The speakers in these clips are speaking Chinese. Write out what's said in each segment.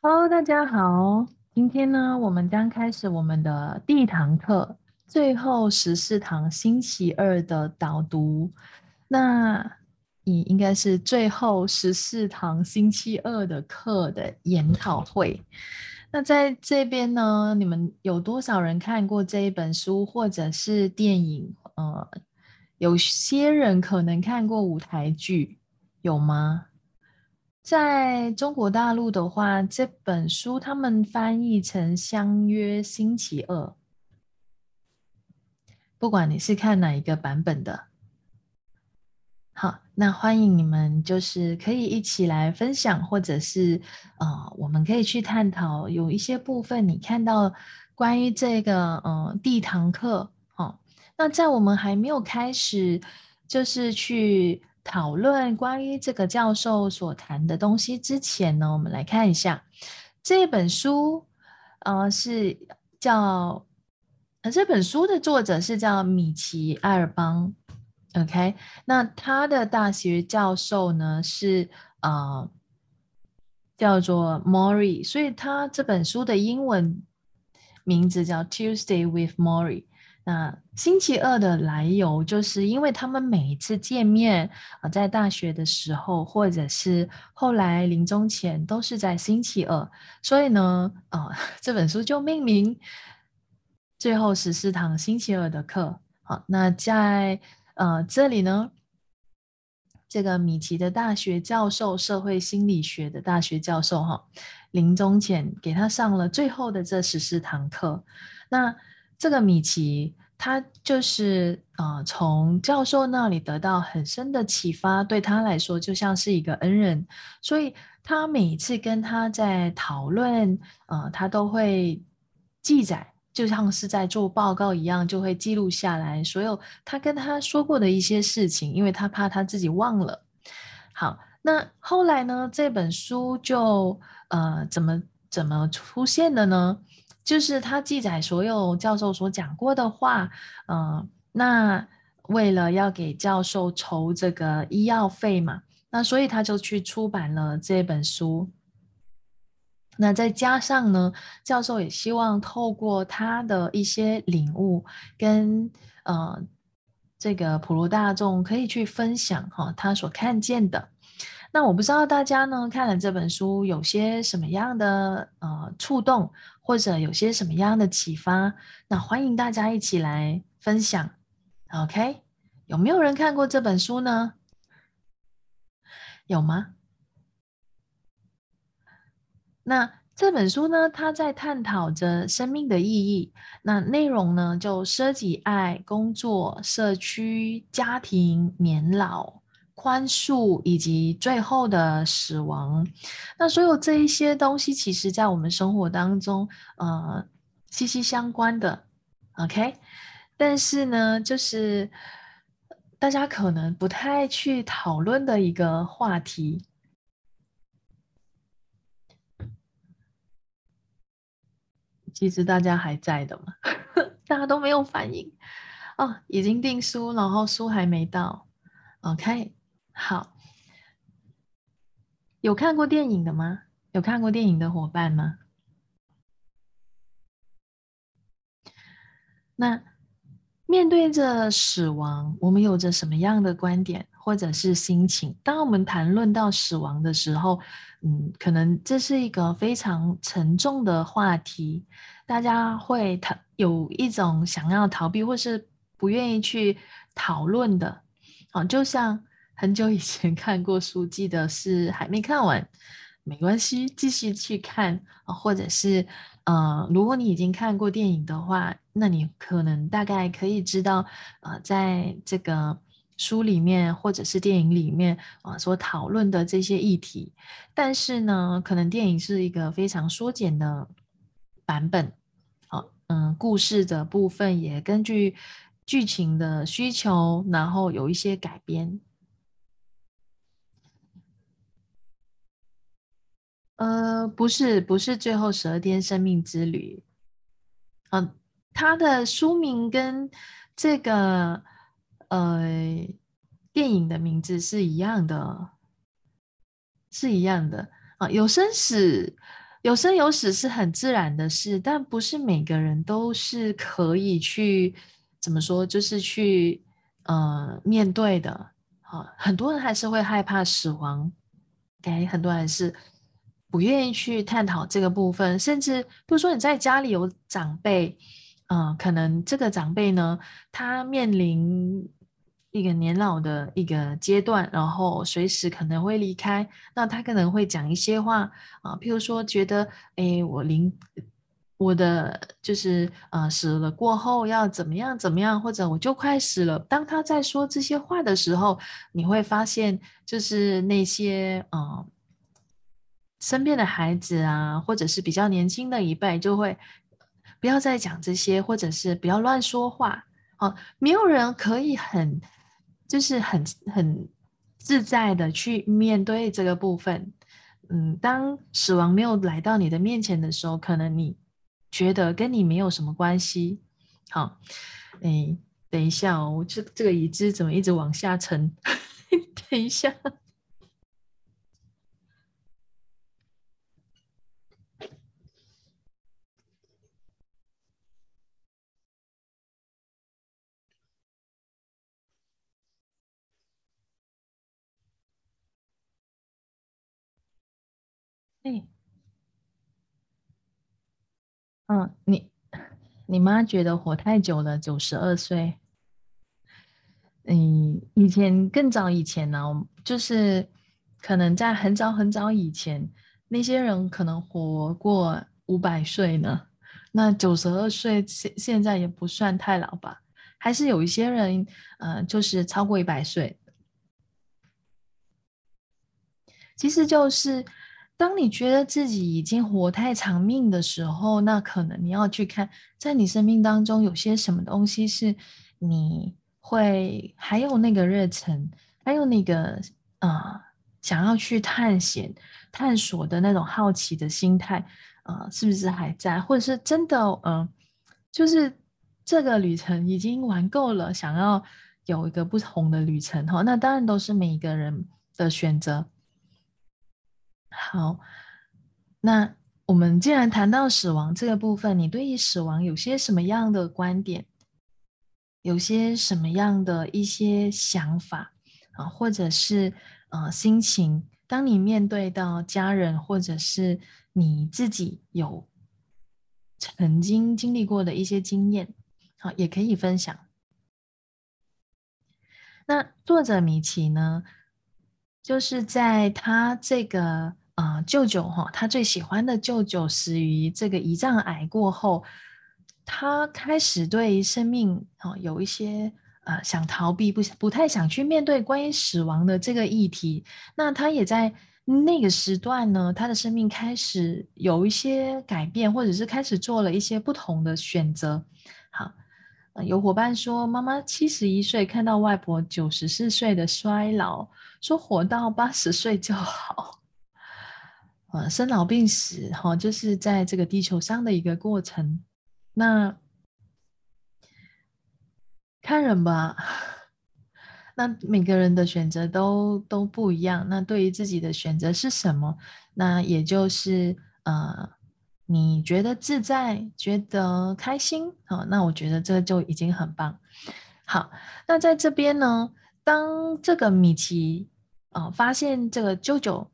Hello，大家好。今天呢，我们将开始我们的第一堂课，最后十四堂星期二的导读。那你应该是最后十四堂星期二的课的研讨会。那在这边呢，你们有多少人看过这一本书或者是电影？呃，有些人可能看过舞台剧，有吗？在中国大陆的话，这本书他们翻译成《相约星期二》。不管你是看哪一个版本的，好，那欢迎你们，就是可以一起来分享，或者是呃，我们可以去探讨有一些部分你看到关于这个呃第一堂课。好，那在我们还没有开始，就是去。讨论关于这个教授所谈的东西之前呢，我们来看一下这本书，呃，是叫呃这本书的作者是叫米奇·埃尔邦，OK，那他的大学教授呢是呃叫做 Mori，所以他这本书的英文名字叫 Tuesday with Mori。那星期二的来由，就是因为他们每一次见面啊，在大学的时候，或者是后来临终前，都是在星期二，所以呢，啊，这本书就命名最后十四堂星期二的课。好，那在呃这里呢，这个米奇的大学教授，社会心理学的大学教授，哈，临终前给他上了最后的这十四堂课。那这个米奇，他就是呃，从教授那里得到很深的启发，对他来说就像是一个恩人，所以他每次跟他在讨论，呃，他都会记载，就像是在做报告一样，就会记录下来所有他跟他说过的一些事情，因为他怕他自己忘了。好，那后来呢，这本书就呃，怎么怎么出现的呢？就是他记载所有教授所讲过的话，嗯，那为了要给教授筹这个医药费嘛，那所以他就去出版了这本书。那再加上呢，教授也希望透过他的一些领悟跟呃这个普罗大众可以去分享哈他所看见的。那我不知道大家呢看了这本书有些什么样的呃触动，或者有些什么样的启发？那欢迎大家一起来分享。OK，有没有人看过这本书呢？有吗？那这本书呢，它在探讨着生命的意义。那内容呢，就涉及爱、工作、社区、家庭、年老。宽恕以及最后的死亡，那所有这一些东西，其实在我们生活当中，呃，息息相关的。OK，但是呢，就是大家可能不太去讨论的一个话题。其实大家还在的嘛，大家都没有反应哦，已经订书，然后书还没到。OK。好，有看过电影的吗？有看过电影的伙伴吗？那面对着死亡，我们有着什么样的观点或者是心情？当我们谈论到死亡的时候，嗯，可能这是一个非常沉重的话题，大家会逃有一种想要逃避或是不愿意去讨论的，啊，就像。很久以前看过书，记得是还没看完，没关系，继续去看啊。或者是，呃，如果你已经看过电影的话，那你可能大概可以知道，呃，在这个书里面或者是电影里面啊所讨论的这些议题。但是呢，可能电影是一个非常缩减的版本，好，嗯，故事的部分也根据剧情的需求，然后有一些改编。呃，不是，不是最后十二天生命之旅。嗯，它的书名跟这个呃电影的名字是一样的，是一样的啊。有生死，有生有死是很自然的事，但不是每个人都是可以去怎么说，就是去呃面对的。啊，很多人还是会害怕死亡，OK，很多人是不愿意去探讨这个部分，甚至比如说你在家里有长辈，嗯，可能这个长辈呢，他面临一个年老的一个阶段，然后随时可能会离开，那他可能会讲一些话啊，譬如说觉得，哎，我临。我的就是呃死了过后要怎么样怎么样，或者我就快死了。当他在说这些话的时候，你会发现就是那些呃身边的孩子啊，或者是比较年轻的一辈，就会不要再讲这些，或者是不要乱说话。哦，没有人可以很就是很很自在的去面对这个部分。嗯，当死亡没有来到你的面前的时候，可能你。觉得跟你没有什么关系。好，哎，等一下哦，这这个椅子怎么一直往下沉？等一下。哎。嗯，你你妈觉得活太久了，九十二岁。嗯，以前更早以前呢，就是可能在很早很早以前，那些人可能活过五百岁呢。那九十二岁现现在也不算太老吧？还是有一些人，呃，就是超过一百岁。其实就是。当你觉得自己已经活太长命的时候，那可能你要去看，在你生命当中有些什么东西是你会还有那个热忱，还有那个呃想要去探险、探索的那种好奇的心态，呃，是不是还在？或者是真的，嗯，就是这个旅程已经玩够了，想要有一个不同的旅程哈？那当然都是每一个人的选择。好，那我们既然谈到死亡这个部分，你对于死亡有些什么样的观点？有些什么样的一些想法啊，或者是呃心情？当你面对到家人，或者是你自己有曾经经历过的一些经验，好，也可以分享。那作者米奇呢，就是在他这个。啊，舅舅哈，他最喜欢的舅舅死于这个胰脏癌过后，他开始对生命啊有一些呃想逃避，不不太想去面对关于死亡的这个议题。那他也在那个时段呢，他的生命开始有一些改变，或者是开始做了一些不同的选择。好，有伙伴说，妈妈七十一岁看到外婆九十四岁的衰老，说活到八十岁就好。呃，生老病死，哈，就是在这个地球上的一个过程。那看人吧，那每个人的选择都都不一样。那对于自己的选择是什么？那也就是呃，你觉得自在，觉得开心，好，那我觉得这就已经很棒。好，那在这边呢，当这个米奇呃发现这个舅舅。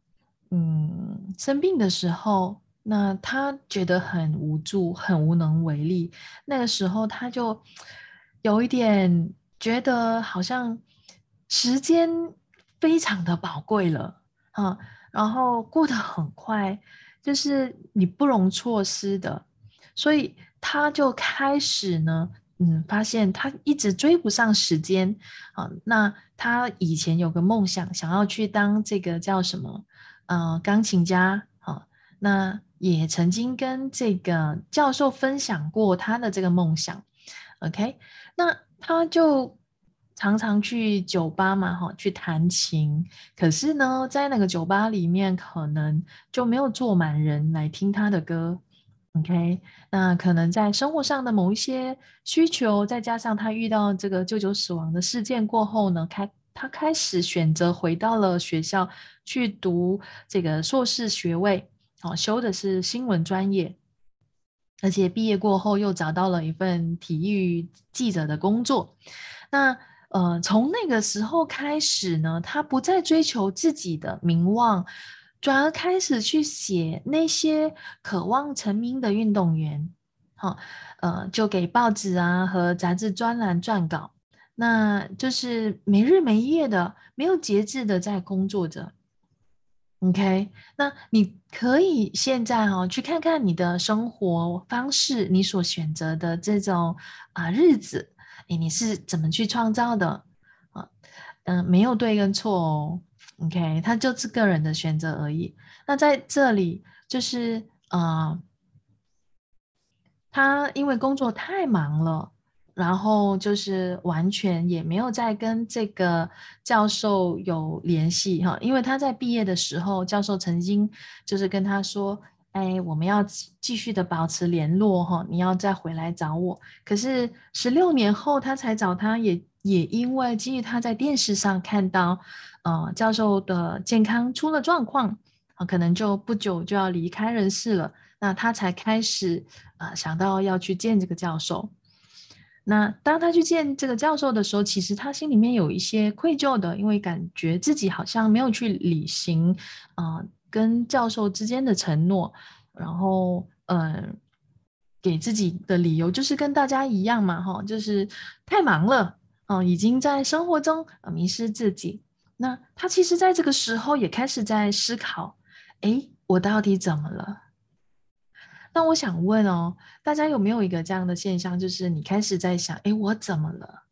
嗯，生病的时候，那他觉得很无助，很无能为力。那个时候，他就有一点觉得好像时间非常的宝贵了啊，然后过得很快，就是你不容错失的。所以他就开始呢，嗯，发现他一直追不上时间啊。那他以前有个梦想，想要去当这个叫什么？呃，钢琴家，啊，那也曾经跟这个教授分享过他的这个梦想，OK，那他就常常去酒吧嘛，哈，去弹琴，可是呢，在那个酒吧里面，可能就没有坐满人来听他的歌，OK，那可能在生活上的某一些需求，再加上他遇到这个舅舅死亡的事件过后呢，开。他开始选择回到了学校去读这个硕士学位，哦，修的是新闻专业，而且毕业过后又找到了一份体育记者的工作。那呃，从那个时候开始呢，他不再追求自己的名望，转而开始去写那些渴望成名的运动员。好，呃，就给报纸啊和杂志专栏撰稿，那就是没日没夜的、没有节制的在工作着。OK，那你可以现在哦去看看你的生活方式，你所选择的这种啊日子，哎，你是怎么去创造的啊？嗯，没有对跟错哦。OK，他就是个人的选择而已。那在这里就是啊。他因为工作太忙了，然后就是完全也没有再跟这个教授有联系哈。因为他在毕业的时候，教授曾经就是跟他说：“哎，我们要继续的保持联络哈，你要再回来找我。”可是十六年后他才找他，也也因为基于他在电视上看到，呃，教授的健康出了状况啊，可能就不久就要离开人世了。那他才开始啊想到要去见这个教授。那当他去见这个教授的时候，其实他心里面有一些愧疚的，因为感觉自己好像没有去履行啊跟教授之间的承诺。然后，嗯，给自己的理由就是跟大家一样嘛，哈，就是太忙了，嗯，已经在生活中呃迷失自己。那他其实在这个时候也开始在思考：哎，我到底怎么了？那我想问哦，大家有没有一个这样的现象，就是你开始在想，哎，我怎么了？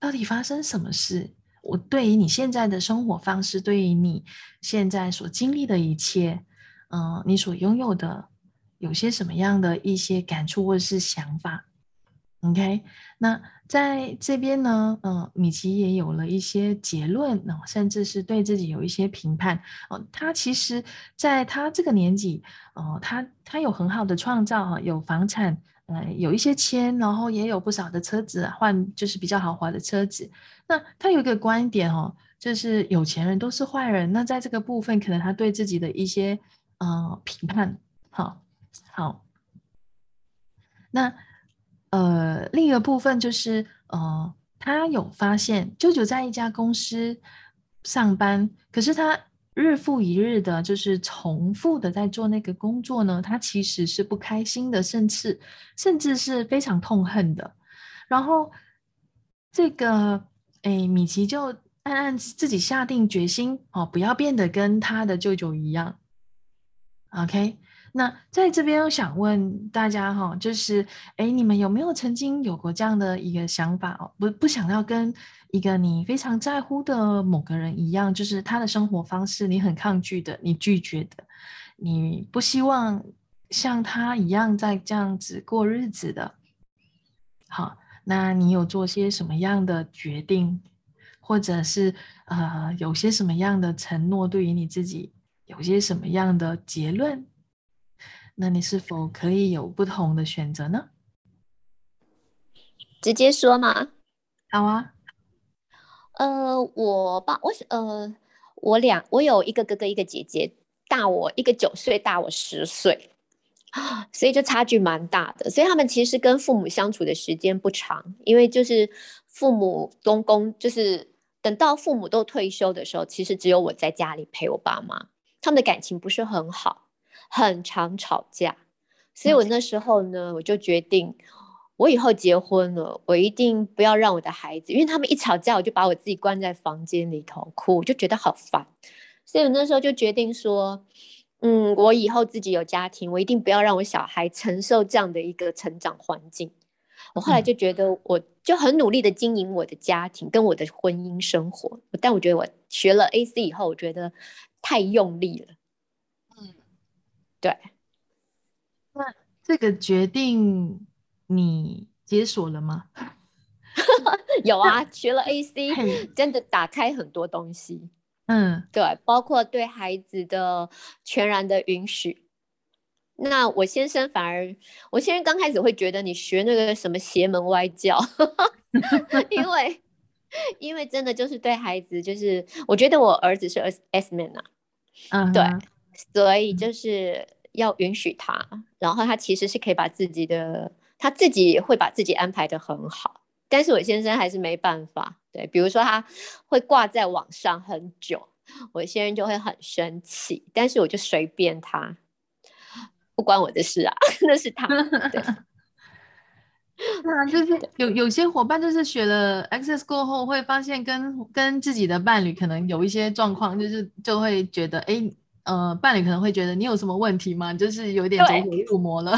到底发生什么事？我对于你现在的生活方式，对于你现在所经历的一切，嗯，你所拥有的，有些什么样的一些感触或者是想法？OK，那。在这边呢，嗯，米奇也有了一些结论，哦，甚至是对自己有一些评判，哦，他其实在他这个年纪，哦，他他有很好的创造，哈，有房产，呃，有一些钱，然后也有不少的车子换，就是比较豪华的车子。那他有一个观点，哦，就是有钱人都是坏人。那在这个部分，可能他对自己的一些，呃，评判，好，好，那。呃，另一个部分就是，呃，他有发现，舅舅在一家公司上班，可是他日复一日的，就是重复的在做那个工作呢，他其实是不开心的，甚至甚至是非常痛恨的。然后，这个，哎，米奇就暗暗自己下定决心，哦，不要变得跟他的舅舅一样。OK。那在这边，我想问大家哈，就是，哎，你们有没有曾经有过这样的一个想法哦？不，不想要跟一个你非常在乎的某个人一样，就是他的生活方式你很抗拒的，你拒绝的，你不希望像他一样在这样子过日子的。好，那你有做些什么样的决定，或者是呃，有些什么样的承诺，对于你自己有些什么样的结论？那你是否可以有不同的选择呢？直接说嘛。好啊。呃，我爸，我呃，我俩，我有一个哥哥，一个姐姐，大我一个九岁，大我十岁啊，所以就差距蛮大的。所以他们其实跟父母相处的时间不长，因为就是父母公公，就是等到父母都退休的时候，其实只有我在家里陪我爸妈，他们的感情不是很好。很常吵架，所以我那时候呢，我就决定，我以后结婚了，我一定不要让我的孩子，因为他们一吵架，我就把我自己关在房间里头哭，我就觉得好烦。所以我那时候就决定说，嗯，我以后自己有家庭，我一定不要让我小孩承受这样的一个成长环境。我后来就觉得，我就很努力的经营我的家庭跟我的婚姻生活，但我觉得我学了 AC 以后，我觉得太用力了。对，那这个决定你解锁了吗？有啊，学了 AC，真的打开很多东西。嗯，对，包括对孩子的全然的允许。那我先生反而，我先生刚开始会觉得你学那个什么邪门歪教，因为因为真的就是对孩子，就是我觉得我儿子是 S S man 啊，嗯，对，所以就是。要允许他，然后他其实是可以把自己的他自己会把自己安排的很好，但是我先生还是没办法。对，比如说他会挂在网上很久，我先生就会很生气，但是我就随便他，不关我的事啊，那是他。对。啊，就是有有些伙伴就是学了 Access 过后，会发现跟跟自己的伴侣可能有一些状况，就是就会觉得，哎，呃，伴侣可能会觉得你有什么问题吗？就是有点走火入魔了。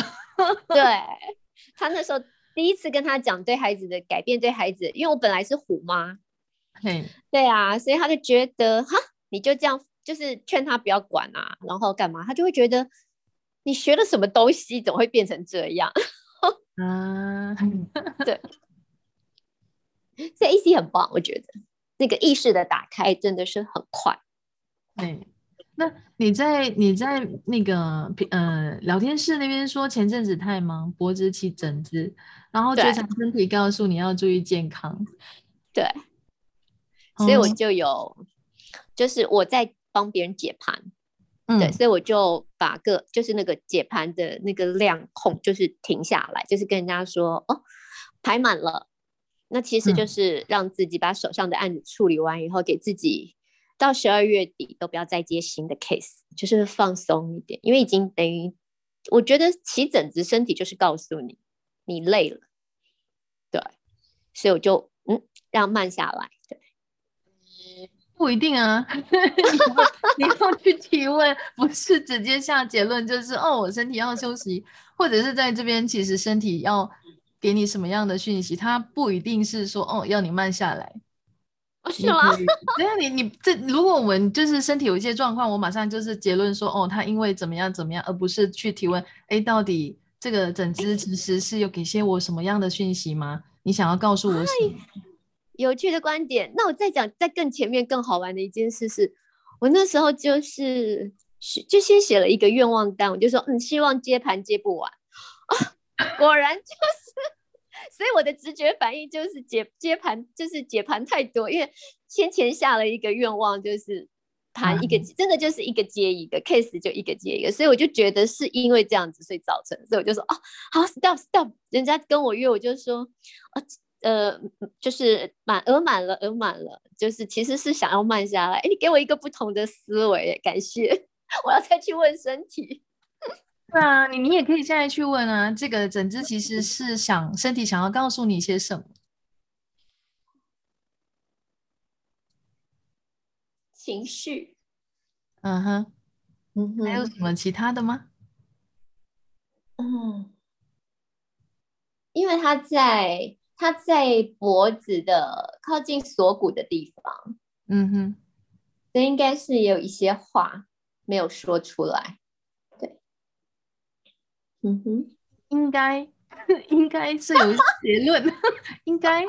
对 他那时候第一次跟他讲对孩子的改变，对孩子，因为我本来是虎妈，嘿，对啊，所以他就觉得，哈，你就这样，就是劝他不要管啊，然后干嘛，他就会觉得你学了什么东西，怎么会变成这样？啊，对，这 AC 很棒，我觉得那个意识的打开真的是很快。对，那你在你在那个呃聊天室那边说前阵子太忙，脖子起疹子，然后觉察身体告诉你要注意健康。对，所以我就有，就是我在帮别人解盘。对，所以我就把个就是那个解盘的那个量控，就是停下来，就是跟人家说哦，排满了，那其实就是让自己把手上的案子处理完以后，给自己到十二月底都不要再接新的 case，就是放松一点，因为已经等于我觉得起疹子，身体就是告诉你你累了，对，所以我就嗯让慢下来，对。不一定啊，你要去提问，不是直接下结论，就是哦，我身体要休息，或者是在这边，其实身体要给你什么样的讯息，它不一定是说哦，要你慢下来，是吗？对啊，你你这如果我们就是身体有一些状况，我马上就是结论说哦，他因为怎么样怎么样，而不是去提问，哎，到底这个整只其实是有给些我什么样的讯息吗？你想要告诉我什么？有趣的观点，那我再讲，在更前面更好玩的一件事是，我那时候就是就先写了一个愿望单，我就说，嗯，希望接盘接不完啊，果然就是，所以我的直觉反应就是接接盘就是解盘太多，因为先前下了一个愿望，就是盘一个真的就是一个接一个 case 就一个接一个，所以我就觉得是因为这样子所以造成，所以我就说，哦，好，stop stop，人家跟我约，我就说，啊。呃，就是满额满了，额满了，就是其实是想要慢下来。哎，你给我一个不同的思维，感谢。我要再去问身体。对啊，你你也可以现在去问啊。这个整只其实是想身体想要告诉你些什么？情绪。嗯哼，嗯哼，还有什么其他的吗？嗯，因为他在。它在脖子的靠近锁骨的地方，嗯哼，这应该是有一些话没有说出来，对，嗯哼，应该 应该是有结论，应该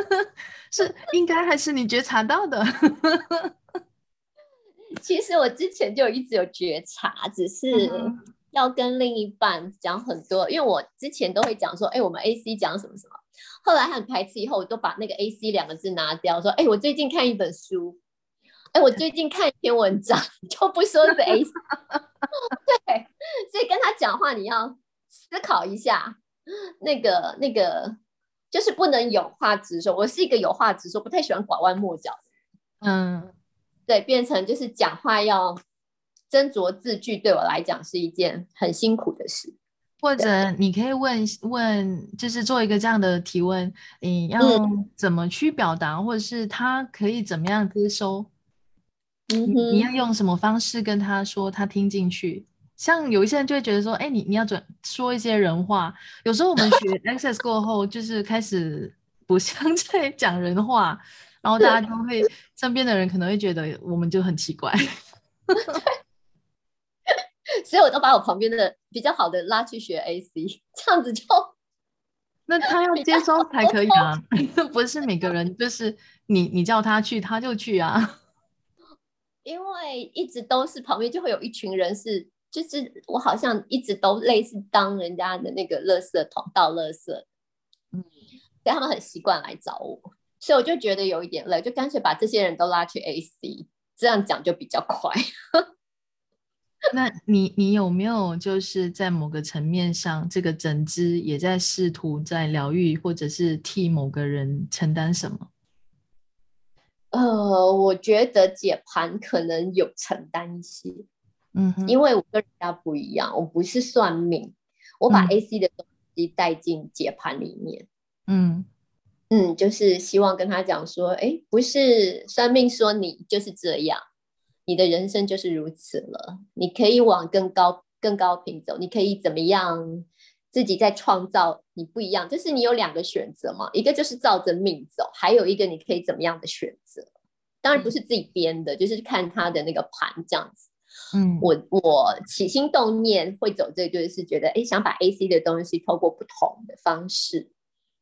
是应该还是你觉察到的？其实我之前就一直有觉察，只是要跟另一半讲很多，因为我之前都会讲说，哎，我们 A C 讲什么什么。后来很排斥，以后我都把那个 A C 两个字拿掉，说：“哎，我最近看一本书，哎，我最近看一篇文章，就不说是 A C。”对，所以跟他讲话，你要思考一下，那个那个就是不能有话直说。我是一个有话直说，不太喜欢拐弯抹角。嗯，对，变成就是讲话要斟酌字句，对我来讲是一件很辛苦的事。或者你可以问问，就是做一个这样的提问，你要怎么去表达，或者是他可以怎么样接收？嗯你要用什么方式跟他说，他听进去？像有一些人就会觉得说，哎，你你要准说一些人话。有时候我们学 Access 过后，就是开始不像 在讲人话，然后大家就会身边的人可能会觉得我们就很奇怪。所以我都把我旁边的比较好的拉去学 AC，这样子就那他要接收才可以啊，不是每个人就是你你叫他去他就去啊。因为一直都是旁边就会有一群人是，就是我好像一直都类似当人家的那个垃圾桶倒垃圾，嗯，所以他们很习惯来找我，所以我就觉得有一点累，就干脆把这些人都拉去 AC，这样讲就比较快。那你你有没有就是在某个层面上，这个整支也在试图在疗愈，或者是替某个人承担什么？呃，我觉得解盘可能有承担一些，嗯，因为我跟人家不一样，我不是算命，我把 AC 的东西带进解盘里面，嗯嗯，就是希望跟他讲说，哎，不是算命说你就是这样，你的人生就是如此了，你可以往更高更高频走，你可以怎么样？自己在创造你不一样，就是你有两个选择嘛，一个就是照着命走，还有一个你可以怎么样的选择。当然不是自己编的，就是看他的那个盘这样子。嗯，我我起心动念会走这对，是觉得哎，想把 AC 的东西透过不同的方式，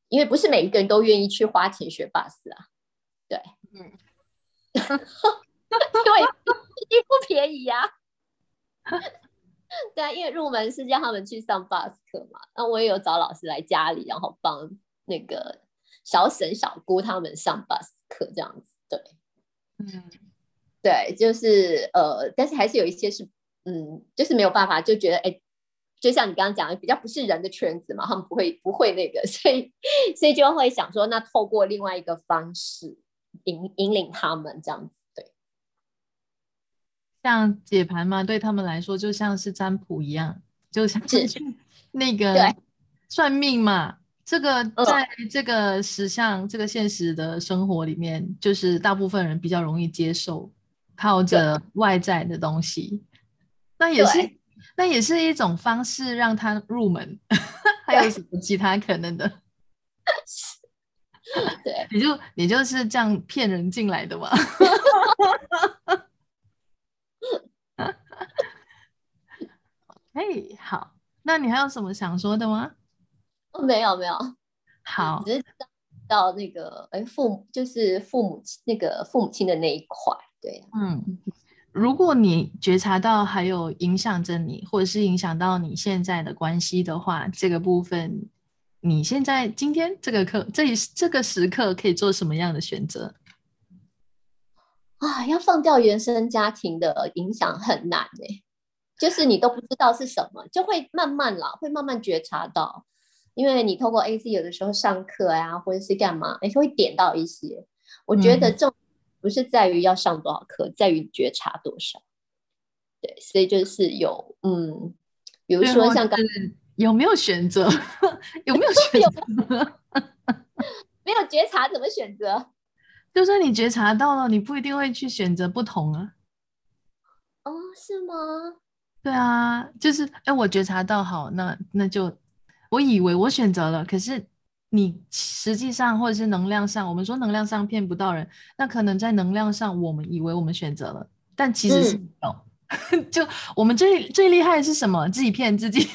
因为不是每一个人都愿意去花钱学 bus 啊。对，嗯，对，一不便宜呀。对啊，因为入门是叫他们去上 bus 课嘛，那我也有找老师来家里，然后帮那个小沈小姑他们上 bus 课这样子。对，嗯，对，就是呃，但是还是有一些是，嗯，就是没有办法，就觉得哎，就像你刚刚讲的，比较不是人的圈子嘛，他们不会不会那个，所以所以就会想说，那透过另外一个方式引引领他们这样子。像解盘嘛，对他们来说就像是占卜一样，就像是 那个算命嘛。这个在这个实相、这个现实的生活里面，就是大部分人比较容易接受，靠着外在的东西。那也是，那也是一种方式让他入门。还有什么其他可能的？对，你就你就是这样骗人进来的嘛。哎，好，那你还有什么想说的吗？哦，没有没有，好，只是到那个哎，父母就是父母亲那个父母亲的那一块，对，嗯，如果你觉察到还有影响着你，或者是影响到你现在的关系的话，这个部分，你现在今天这个课这这个时刻可以做什么样的选择？啊，要放掉原生家庭的影响很难哎。就是你都不知道是什么，就会慢慢啦，会慢慢觉察到，因为你透过 AC 有的时候上课呀，或者是干嘛，哎，会点到一些。我觉得重不是在于要上多少课，在于觉察多少。对，所以就是有，嗯，比如说像刚有没有选择，有没有选择，没有觉察怎么选择？就算你觉察到了，你不一定会去选择不同啊。哦，是吗？对啊，就是哎，我觉察到好，那那就我以为我选择了，可是你实际上或者是能量上，我们说能量上骗不到人，那可能在能量上我们以为我们选择了，但其实是没有。就我们最最厉害的是什么？自己骗自己。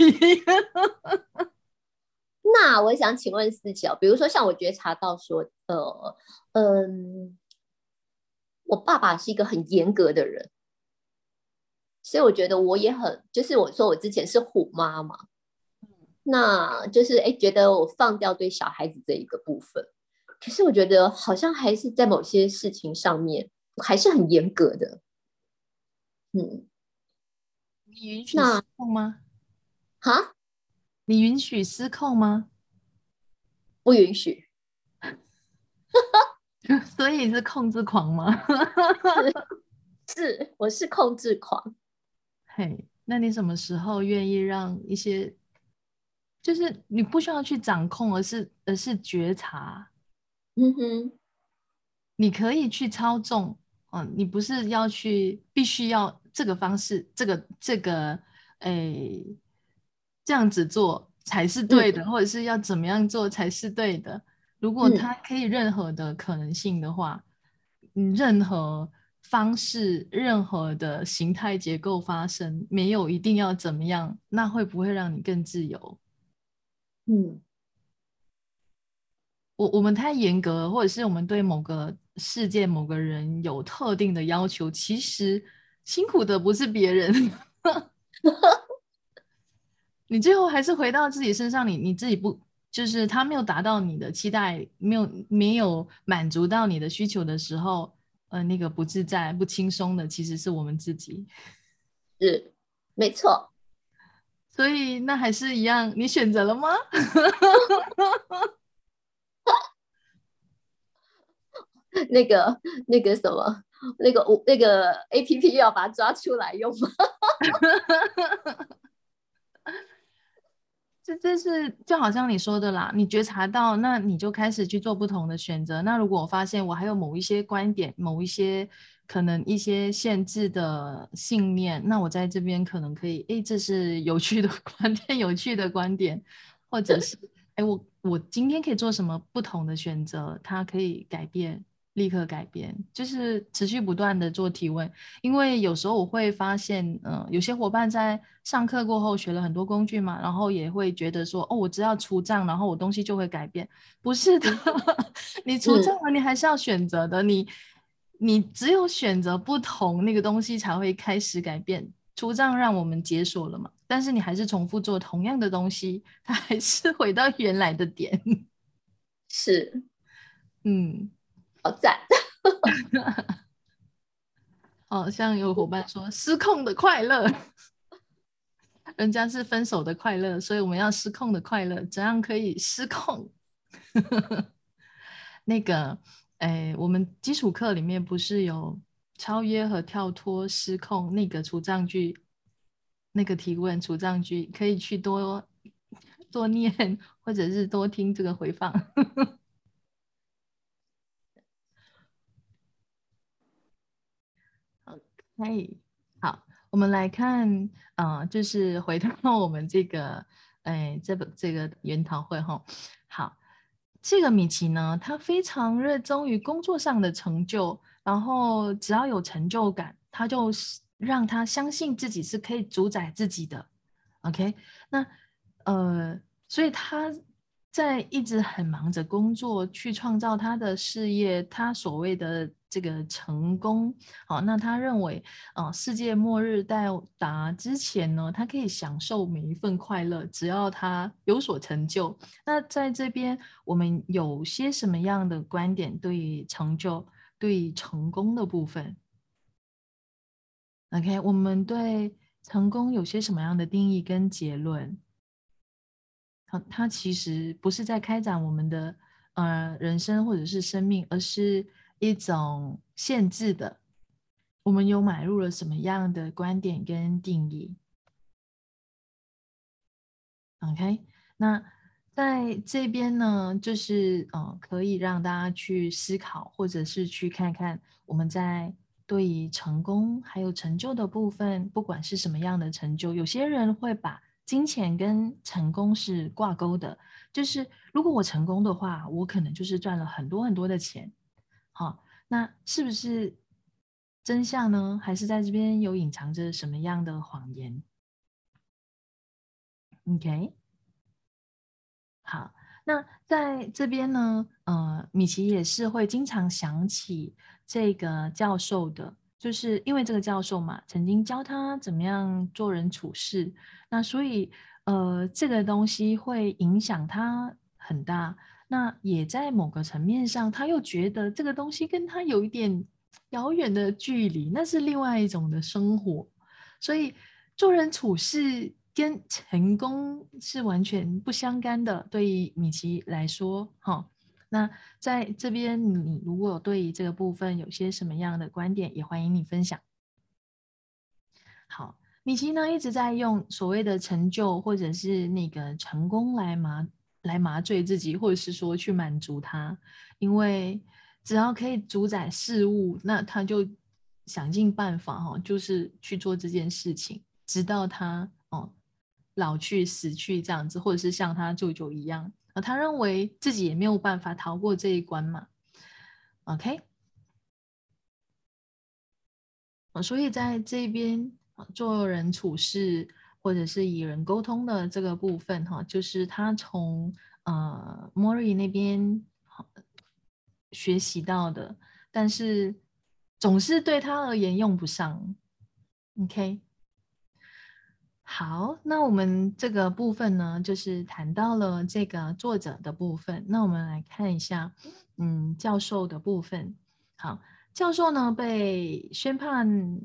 那我想请问四姐，比如说像我觉察到说，呃嗯，我爸爸是一个很严格的人。所以我觉得我也很，就是我说我之前是虎妈嘛，那就是哎，觉得我放掉对小孩子这一个部分，可是我觉得好像还是在某些事情上面还是很严格的，嗯，你允许失控吗？哈？你允许失控吗？不允许，所以是控制狂吗？是，我是控制狂。嘿，那你什么时候愿意让一些，就是你不需要去掌控，而是而是觉察，嗯哼，你可以去操纵，嗯，你不是要去必须要这个方式，这个这个，哎，这样子做才是对的，或者是要怎么样做才是对的？如果它可以任何的可能性的话，嗯，任何。方式，任何的形态结构发生，没有一定要怎么样，那会不会让你更自由？嗯，我我们太严格，或者是我们对某个事件、某个人有特定的要求，其实辛苦的不是别人，你最后还是回到自己身上，你你自己不就是他没有达到你的期待，没有没有满足到你的需求的时候。呃，那个不自在、不轻松的，其实是我们自己。是，没错。所以那还是一样，你选择了吗？那个那个什么，那个我那个 A P P 要把它抓出来用吗？这这是就好像你说的啦，你觉察到，那你就开始去做不同的选择。那如果我发现我还有某一些观点、某一些可能一些限制的信念，那我在这边可能可以，哎，这是有趣的 观点，有趣的观点，或者是，哎，我我今天可以做什么不同的选择，它可以改变。立刻改变，就是持续不断的做提问，因为有时候我会发现，嗯，有些伙伴在上课过后学了很多工具嘛，然后也会觉得说，哦，我只要出账，然后我东西就会改变，不是的，你出账了，你还是要选择的，你你只有选择不同，那个东西才会开始改变。出账让我们解锁了嘛，但是你还是重复做同样的东西，它还是回到原来的点。是，嗯。好赞！哦，像有伙伴说失控的快乐，人家是分手的快乐，所以我们要失控的快乐，怎样可以失控？那个，哎，我们基础课里面不是有超越和跳脱失控那个除障句，那个提问除障句，可以去多多念，或者是多听这个回放。哎，好，我们来看，呃，就是回到 我们这个，哎，这个这个研讨会哈。好，这个米奇呢，他非常热衷于工作上的成就，然后只要有成就感，他就让他相信自己是可以主宰自己的。OK，那呃，所以他在一直很忙着工作，去创造他的事业，他所谓的。这个成功，好，那他认为，啊，世界末日到达之前呢，他可以享受每一份快乐，只要他有所成就。那在这边，我们有些什么样的观点对于成就、对于成功的部分？OK，我们对成功有些什么样的定义跟结论？好，它其实不是在开展我们的呃人生或者是生命，而是。一种限制的，我们有买入了什么样的观点跟定义？OK，那在这边呢，就是呃，可以让大家去思考，或者是去看看我们在对于成功还有成就的部分，不管是什么样的成就，有些人会把金钱跟成功是挂钩的，就是如果我成功的话，我可能就是赚了很多很多的钱。好，那是不是真相呢？还是在这边有隐藏着什么样的谎言？OK，好，那在这边呢，呃，米奇也是会经常想起这个教授的，就是因为这个教授嘛，曾经教他怎么样做人处事，那所以呃，这个东西会影响他很大。那也在某个层面上，他又觉得这个东西跟他有一点遥远的距离，那是另外一种的生活。所以做人处事跟成功是完全不相干的。对于米奇来说，哈，那在这边，你如果对于这个部分有些什么样的观点，也欢迎你分享。好，米奇呢一直在用所谓的成就或者是那个成功来麻。来麻醉自己，或者是说去满足他，因为只要可以主宰事物，那他就想尽办法哈，就是去做这件事情，直到他哦老去死去这样子，或者是像他舅舅一样啊，他认为自己也没有办法逃过这一关嘛。OK，所以在这边啊做人处事。或者是与人沟通的这个部分，哈，就是他从呃莫瑞那边学习到的，但是总是对他而言用不上。OK，好，那我们这个部分呢，就是谈到了这个作者的部分。那我们来看一下，嗯，教授的部分。好，教授呢被宣判。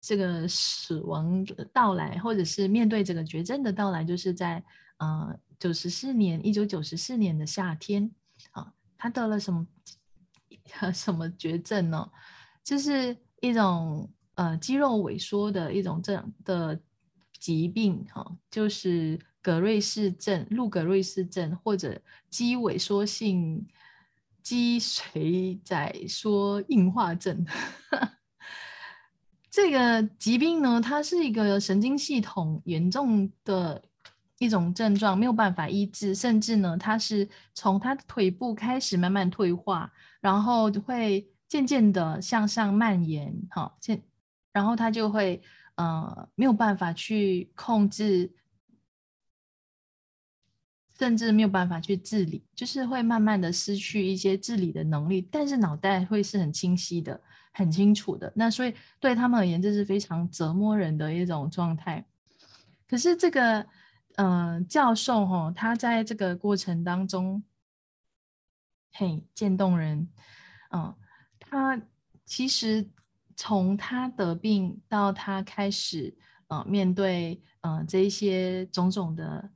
这个死亡的到来，或者是面对这个绝症的到来，就是在呃九十四年，一九九十四年的夏天啊，他得了什么 什么绝症呢？就是一种呃肌肉萎缩的一种症的疾病哈，就是格瑞氏症、路格瑞氏症或者肌萎缩性肌髓窄缩硬化症。这个疾病呢，它是一个神经系统严重的一种症状，没有办法医治，甚至呢，它是从他的腿部开始慢慢退化，然后会渐渐的向上蔓延，哈，渐，然后他就会呃没有办法去控制，甚至没有办法去治理，就是会慢慢的失去一些治理的能力，但是脑袋会是很清晰的。很清楚的，那所以对他们而言，这是非常折磨人的一种状态。可是这个，呃，教授哈，他在这个过程当中，嘿，渐冻人，嗯，他其实从他得病到他开始，呃，面对，呃，这一些种种的。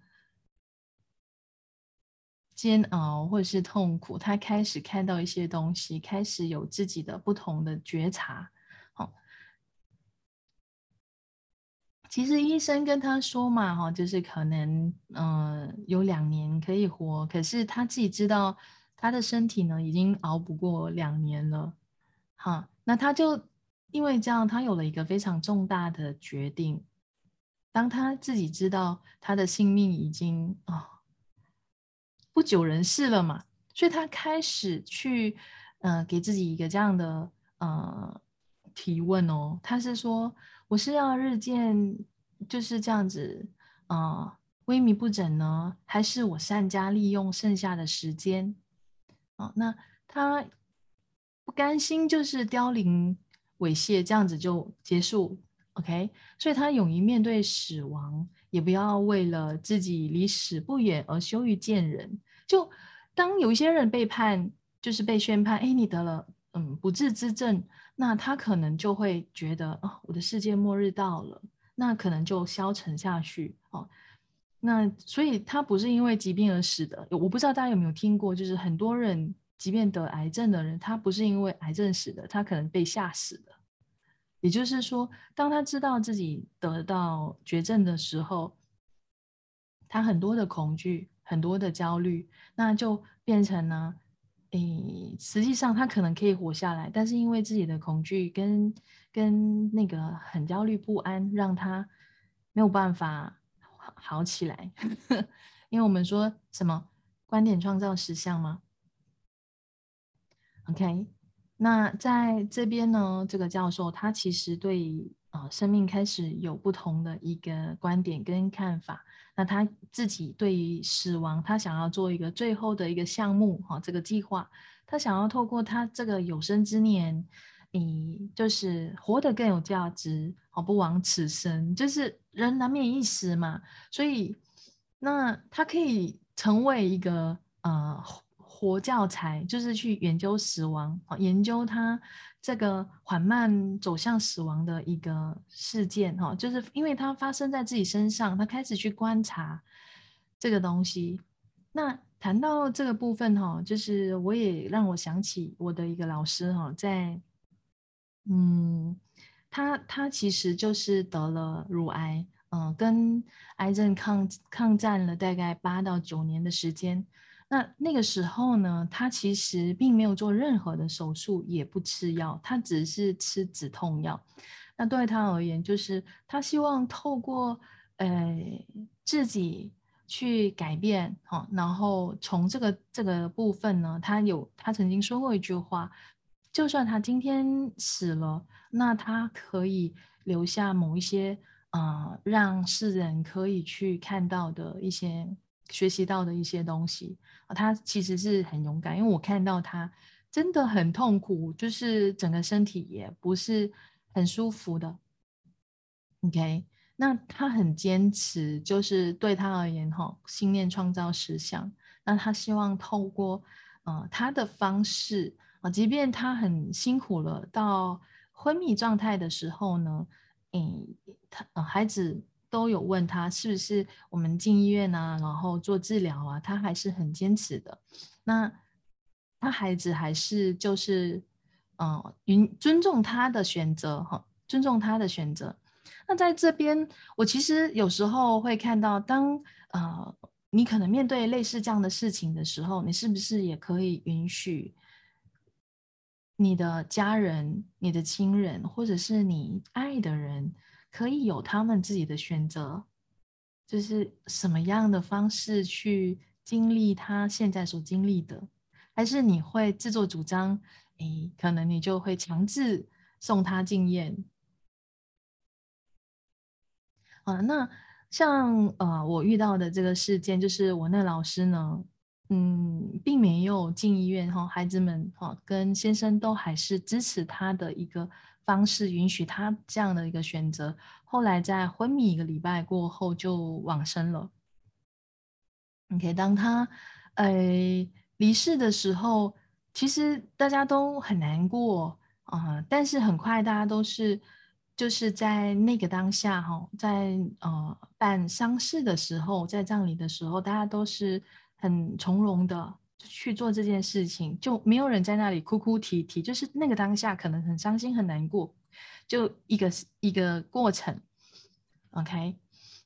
煎熬或者是痛苦，他开始看到一些东西，开始有自己的不同的觉察。好，其实医生跟他说嘛，哈，就是可能，嗯，有两年可以活，可是他自己知道他的身体呢，已经熬不过两年了。哈，那他就因为这样，他有了一个非常重大的决定。当他自己知道他的性命已经啊。不久人世了嘛，所以他开始去，呃，给自己一个这样的呃提问哦。他是说，我是要日渐就是这样子，呃，萎靡不振呢，还是我善加利用剩下的时间？啊，那他不甘心就是凋零猥亵这样子就结束，OK？所以他勇于面对死亡。也不要为了自己离死不远而羞于见人。就当有一些人被判，就是被宣判，哎，你得了嗯不治之症，那他可能就会觉得哦，我的世界末日到了，那可能就消沉下去哦。那所以他不是因为疾病而死的。我不知道大家有没有听过，就是很多人即便得癌症的人，他不是因为癌症死的，他可能被吓死的。也就是说，当他知道自己得到绝症的时候，他很多的恐惧，很多的焦虑，那就变成呢，诶，实际上他可能可以活下来，但是因为自己的恐惧跟跟那个很焦虑不安，让他没有办法好起来。因为我们说什么观点创造实相吗？OK。那在这边呢，这个教授他其实对啊生命开始有不同的一个观点跟看法。那他自己对于死亡，他想要做一个最后的一个项目哈，这个计划，他想要透过他这个有生之年，你就是活得更有价值，好不枉此生，就是人难免一死嘛，所以那他可以成为一个呃。活教材就是去研究死亡，研究它这个缓慢走向死亡的一个事件，哈，就是因为它发生在自己身上，他开始去观察这个东西。那谈到这个部分，哈，就是我也让我想起我的一个老师，哈，在，嗯，他他其实就是得了乳癌，嗯，跟癌症抗抗战了大概八到九年的时间。那那个时候呢，他其实并没有做任何的手术，也不吃药，他只是吃止痛药。那对他而言，就是他希望透过呃自己去改变，哈，然后从这个这个部分呢，他有他曾经说过一句话，就算他今天死了，那他可以留下某一些呃让世人可以去看到的一些学习到的一些东西啊。他其实是很勇敢，因为我看到他真的很痛苦，就是整个身体也不是很舒服的。OK，那他很坚持，就是对他而言，哈，信念创造实相。那他希望透过呃他的方式啊，即便他很辛苦了，到昏迷状态的时候呢，嗯，他呃孩子都有问他是不是我们进医院啊，然后做治疗啊，他还是很坚持的。那他孩子还是就是嗯，允尊重他的选择哈，尊重他的选择。那在这边，我其实有时候会看到，当呃你可能面对类似这样的事情的时候，你是不是也可以允许？你的家人、你的亲人，或者是你爱的人，可以有他们自己的选择，就是什么样的方式去经历他现在所经历的，还是你会自作主张？诶，可能你就会强制送他进院。啊，那像呃，我遇到的这个事件，就是我那老师呢。嗯，并没有进医院哈，孩子们哈跟先生都还是支持他的一个方式，允许他这样的一个选择。后来在昏迷一个礼拜过后就往生了。OK，当他呃离世的时候，其实大家都很难过啊，但是很快大家都是就是在那个当下哈，在呃办丧事的时候，在葬礼的时候，大家都是。很从容的去做这件事情，就没有人在那里哭哭啼啼，就是那个当下可能很伤心很难过，就一个一个过程。OK，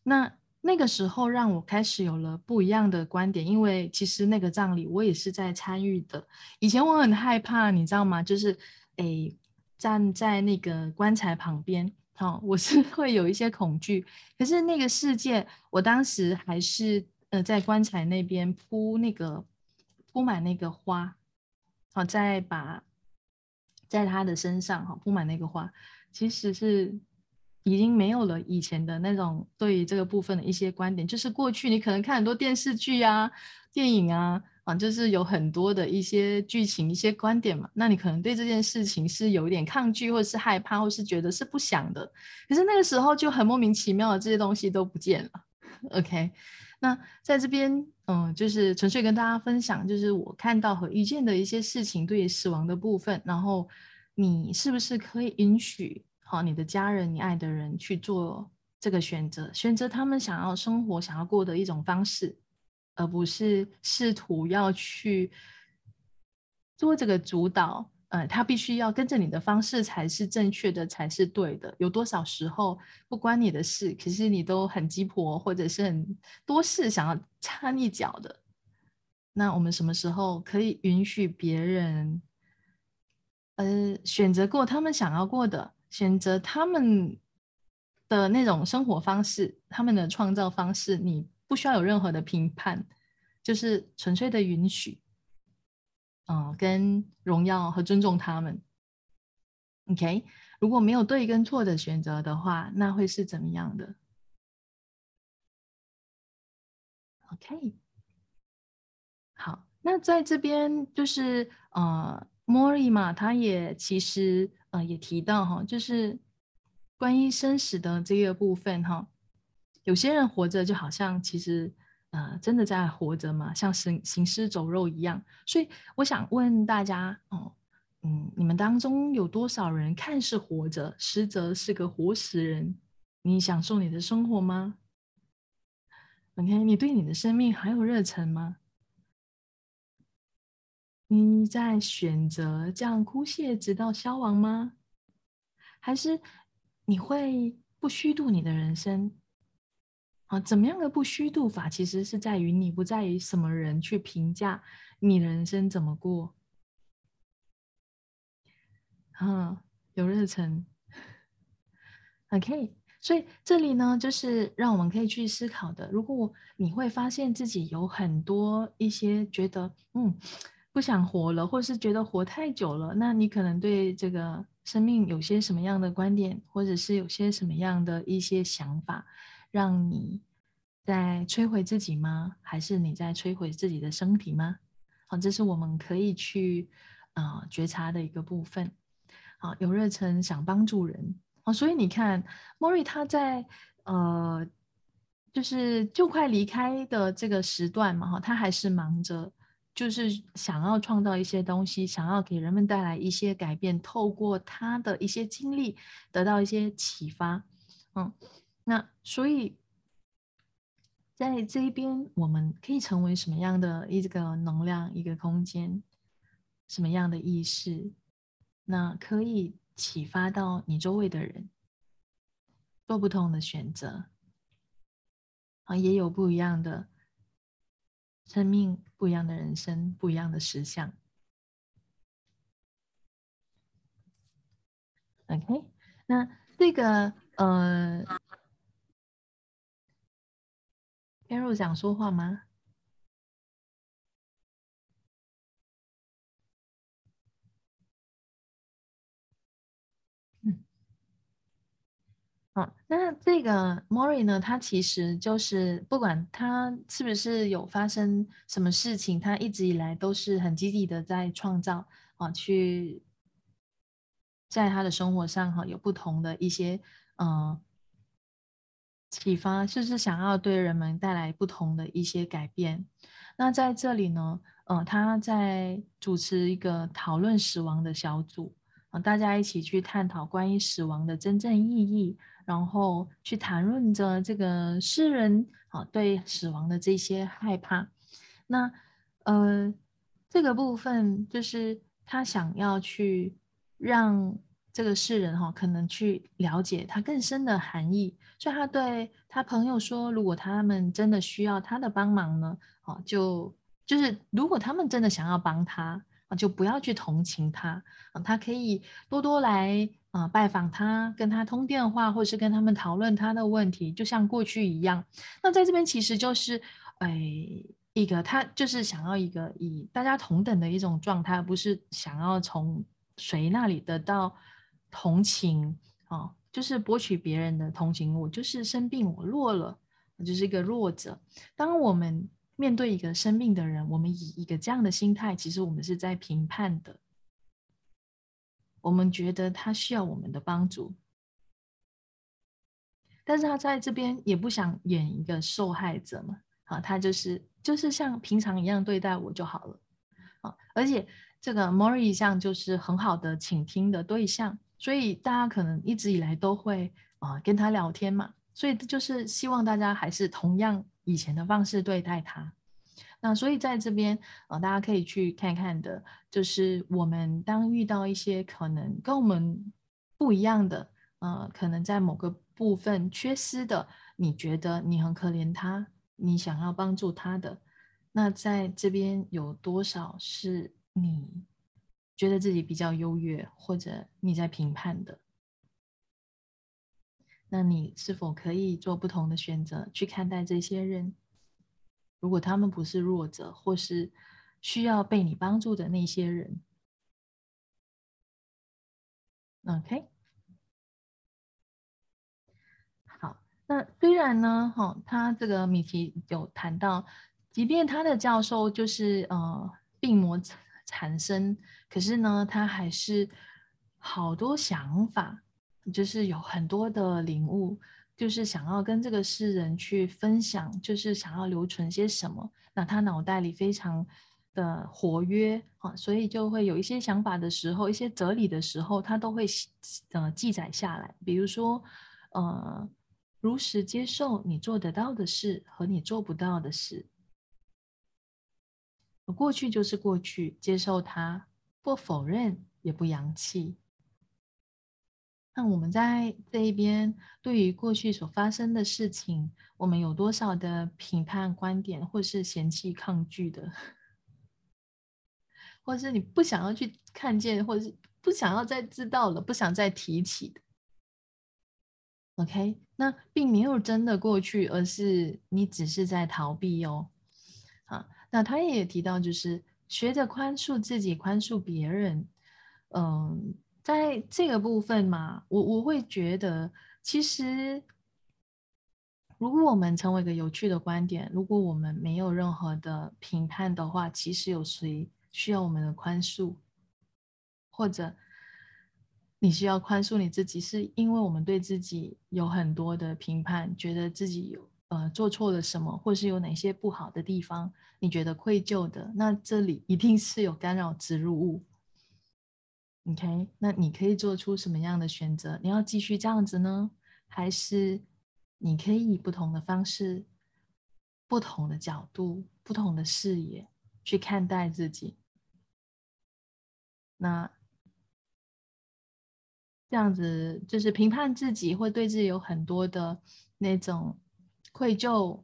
那那个时候让我开始有了不一样的观点，因为其实那个葬礼我也是在参与的。以前我很害怕，你知道吗？就是诶站在那个棺材旁边，好，我是 会有一些恐惧。可是那个事件，我当时还是。呃，在棺材那边铺那个铺满那个花，好，再把在他的身上哈铺满那个花，其实是已经没有了以前的那种对于这个部分的一些观点。就是过去你可能看很多电视剧啊、电影啊，啊，就是有很多的一些剧情、一些观点嘛。那你可能对这件事情是有一点抗拒，或者是害怕，或是觉得是不想的。可是那个时候就很莫名其妙的这些东西都不见了。OK。那在这边，嗯，就是纯粹跟大家分享，就是我看到和遇见的一些事情，对于死亡的部分。然后你是不是可以允许好你的家人、你爱的人去做这个选择，选择他们想要生活、想要过的一种方式，而不是试图要去做这个主导。呃，他必须要跟着你的方式才是正确的，才是对的。有多少时候不关你的事，可是你都很鸡婆，或者是很多事想要插一脚的。那我们什么时候可以允许别人，呃，选择过他们想要过的，选择他们的那种生活方式，他们的创造方式，你不需要有任何的评判，就是纯粹的允许。嗯，跟荣耀和尊重他们。OK，如果没有对跟错的选择的话，那会是怎么样的？OK，好，那在这边就是呃，Mori 嘛，他也其实呃也提到哈，就是关于生死的这个部分哈，有些人活着就好像其实。呃，真的在活着吗？像行行尸走肉一样。所以我想问大家，哦，嗯，你们当中有多少人看似活着，实则是个活死人？你享受你的生活吗？OK，你对你的生命还有热忱吗？你在选择这样枯谢直到消亡吗？还是你会不虚度你的人生？啊，怎么样的不虚度法，其实是在于你不在于什么人去评价你的人生怎么过。嗯，有热忱。OK，所以这里呢，就是让我们可以去思考的。如果你会发现自己有很多一些觉得嗯不想活了，或是觉得活太久了，那你可能对这个生命有些什么样的观点，或者是有些什么样的一些想法。让你在摧毁自己吗？还是你在摧毁自己的身体吗？好，这是我们可以去呃觉察的一个部分。好，有热忱想帮助人哦，所以你看，莫瑞他在呃就是就快离开的这个时段嘛，哈，他还是忙着，就是想要创造一些东西，想要给人们带来一些改变，透过他的一些经历得到一些启发。嗯，那所以在这一边，我们可以成为什么样的一个能量、一个空间，什么样的意识，那可以启发到你周围的人，做不同的选择。啊，也有不一样的生命，不一样的人生，不一样的实相。OK，那这个呃，Carol 想说话吗？嗯，好那这个 Mori 呢？他其实就是不管他是不是有发生什么事情，他一直以来都是很积极的在创造啊，去在他的生活上哈有不同的一些嗯启发，就是想要对人们带来不同的一些改变。那在这里呢，呃，他在主持一个讨论死亡的小组啊，大家一起去探讨关于死亡的真正意义。然后去谈论着这个诗人啊对死亡的这些害怕，那呃这个部分就是他想要去让这个世人哈可能去了解他更深的含义，所以他对他朋友说，如果他们真的需要他的帮忙呢，啊就就是如果他们真的想要帮他啊，就不要去同情他啊，他可以多多来。啊，拜访他，跟他通电话，或是跟他们讨论他的问题，就像过去一样。那在这边其实就是，哎，一个他就是想要一个以大家同等的一种状态，不是想要从谁那里得到同情啊，就是博取别人的同情。我就是生病，我弱了，我就是一个弱者。当我们面对一个生病的人，我们以一个这样的心态，其实我们是在评判的。我们觉得他需要我们的帮助，但是他在这边也不想演一个受害者嘛，啊，他就是就是像平常一样对待我就好了，啊，而且这个 Mori 像就是很好的倾听的对象，所以大家可能一直以来都会啊跟他聊天嘛，所以就是希望大家还是同样以前的方式对待他。那所以在这边，呃，大家可以去看看的，就是我们当遇到一些可能跟我们不一样的，呃，可能在某个部分缺失的，你觉得你很可怜他，你想要帮助他的，那在这边有多少是你觉得自己比较优越，或者你在评判的？那你是否可以做不同的选择去看待这些人？如果他们不是弱者，或是需要被你帮助的那些人，OK，好。那虽然呢，哈，他这个米奇有谈到，即便他的教授就是呃病魔产生，可是呢，他还是好多想法，就是有很多的领悟。就是想要跟这个诗人去分享，就是想要留存些什么。那他脑袋里非常的活跃啊，所以就会有一些想法的时候，一些哲理的时候，他都会呃记载下来。比如说，呃，如实接受你做得到的事和你做不到的事。过去就是过去，接受它，不否认，也不扬弃。那我们在这一边，对于过去所发生的事情，我们有多少的评判观点，或是嫌弃、抗拒的，或是你不想要去看见，或是不想要再知道了，不想再提起的？OK，那并没有真的过去，而是你只是在逃避哦。啊，那他也提到，就是学着宽恕自己，宽恕别人，嗯。在这个部分嘛，我我会觉得，其实如果我们成为一个有趣的观点，如果我们没有任何的评判的话，其实有谁需要我们的宽恕，或者你需要宽恕你自己，是因为我们对自己有很多的评判，觉得自己有呃做错了什么，或是有哪些不好的地方，你觉得愧疚的，那这里一定是有干扰植入物。OK，那你可以做出什么样的选择？你要继续这样子呢，还是你可以以不同的方式、不同的角度、不同的视野去看待自己。那这样子就是评判自己，会对自己有很多的那种愧疚，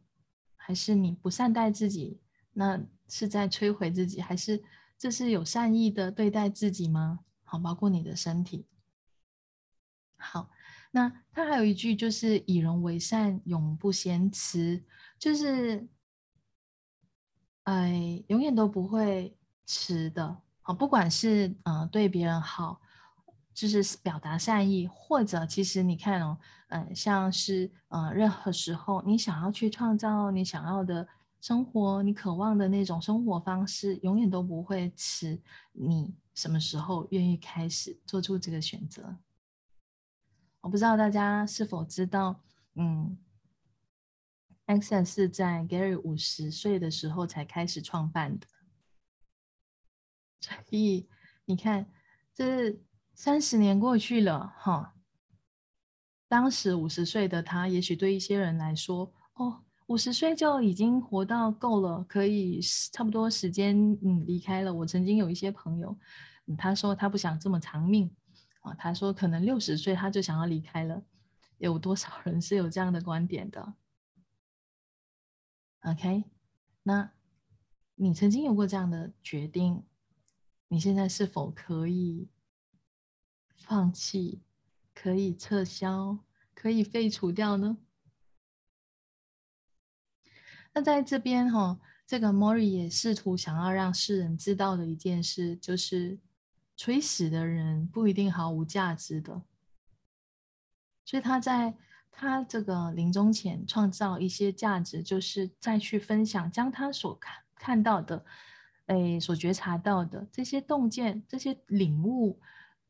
还是你不善待自己？那是在摧毁自己，还是这是有善意的对待自己吗？好，包括你的身体。好，那他还有一句就是“以人为善，永不嫌迟”，就是哎，永远都不会迟的。好，不管是呃对别人好，就是表达善意，或者其实你看哦，嗯，像是呃任何时候你想要去创造你想要的生活，你渴望的那种生活方式，永远都不会迟。你什么时候愿意开始做出这个选择？我不知道大家是否知道，嗯，Access 是在 Gary 五十岁的时候才开始创办的。所以你看，这是三十年过去了，哈。当时五十岁的他，也许对一些人来说，哦，五十岁就已经活到够了，可以差不多时间，嗯，离开了。我曾经有一些朋友，他说他不想这么长命，啊，他说可能六十岁他就想要离开了。有多少人是有这样的观点的？OK，那你曾经有过这样的决定？你现在是否可以放弃？可以撤销？可以废除掉呢？那在这边哈，这个 Mori 也试图想要让世人知道的一件事，就是垂死的人不一定毫无价值的。所以他在他这个临终前创造一些价值，就是再去分享，将他所看看到的。哎，所觉察到的这些洞见、这些领悟，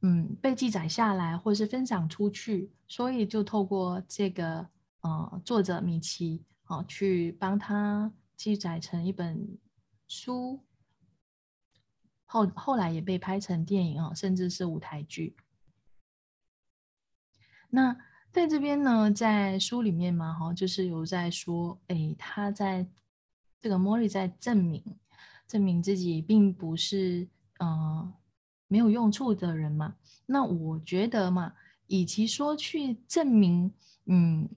嗯，被记载下来，或是分享出去，所以就透过这个呃作者米奇啊，去帮他记载成一本书，后后来也被拍成电影啊，甚至是舞台剧。那在这边呢，在书里面嘛，哈，就是有在说，哎，他在这个莫莉在证明。证明自己并不是呃没有用处的人嘛？那我觉得嘛，与其说去证明，嗯，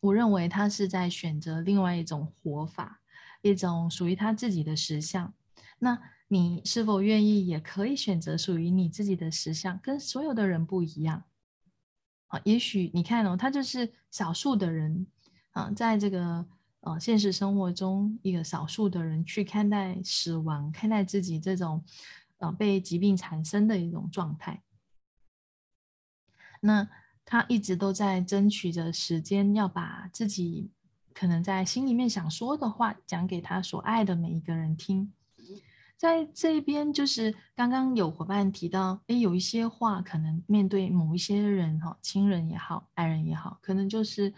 我认为他是在选择另外一种活法，一种属于他自己的实相。那你是否愿意也可以选择属于你自己的实相，跟所有的人不一样？啊，也许你看哦，他就是少数的人啊，在这个。呃，现实生活中一个少数的人去看待死亡，看待自己这种呃被疾病产生的一种状态。那他一直都在争取着时间，要把自己可能在心里面想说的话讲给他所爱的每一个人听。在这边，就是刚刚有伙伴提到，哎，有一些话可能面对某一些人哈，亲人也好，爱人也好，可能就是。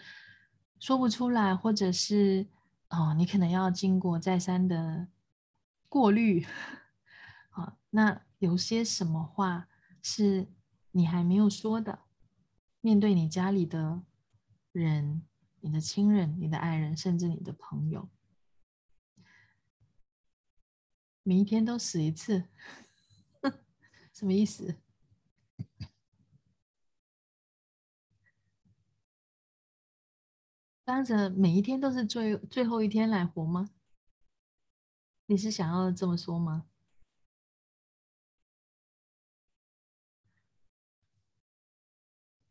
说不出来，或者是哦，你可能要经过再三的过滤。好，那有些什么话是你还没有说的？面对你家里的人、你的亲人、你的爱人，甚至你的朋友，每一天都死一次，什么意思？当着每一天都是最最后一天来活吗？你是想要这么说吗？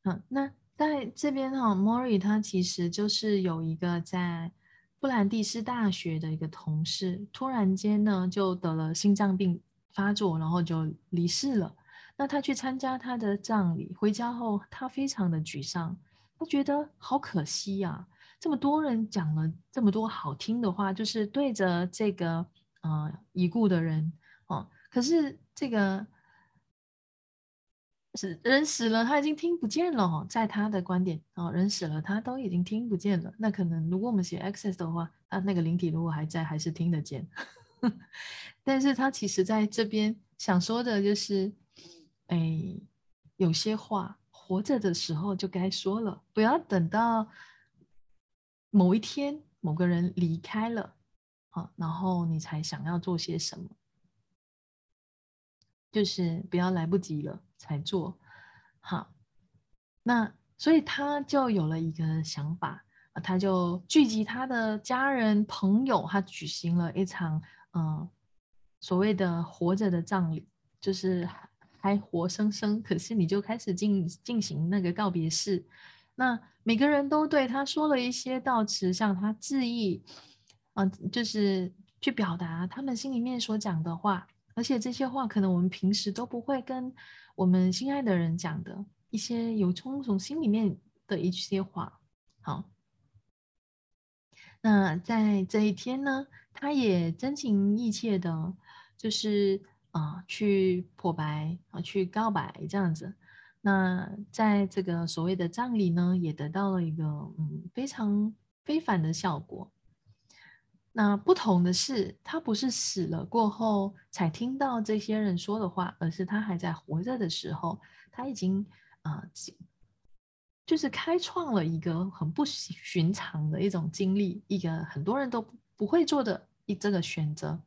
嗯，那在这边哈，Mori 他其实就是有一个在布兰蒂斯大学的一个同事，突然间呢就得了心脏病发作，然后就离世了。那他去参加他的葬礼，回家后他非常的沮丧，他觉得好可惜呀。这么多人讲了这么多好听的话，就是对着这个呃已故的人哦，可是这个是人死了，他已经听不见了，在他的观点哦，人死了他都已经听不见了。那可能如果我们写 access 的话，啊，那个灵体如果还在，还是听得见。但是他其实在这边想说的就是，哎，有些话活着的时候就该说了，不要等到某一天某个人离开了，啊，然后你才想要做些什么，就是不要来不及了才做。好，那所以他就有了一个想法。他就聚集他的家人朋友，他举行了一场嗯所谓的活着的葬礼，就是还活生生，可是你就开始进进行那个告别式。那每个人都对他说了一些悼词，向他致意，啊，就是去表达他们心里面所讲的话，而且这些话可能我们平时都不会跟我们心爱的人讲的一些有从从心里面的一些话，好。那在这一天呢，他也真情意切的，就是啊，去破白啊，去告白这样子。那在这个所谓的葬礼呢，也得到了一个嗯非常非凡的效果。那不同的是，他不是死了过后才听到这些人说的话，而是他还在活着的时候，他已经啊。就是开创了一个很不寻常的一种经历，一个很多人都不会做的一这个选择。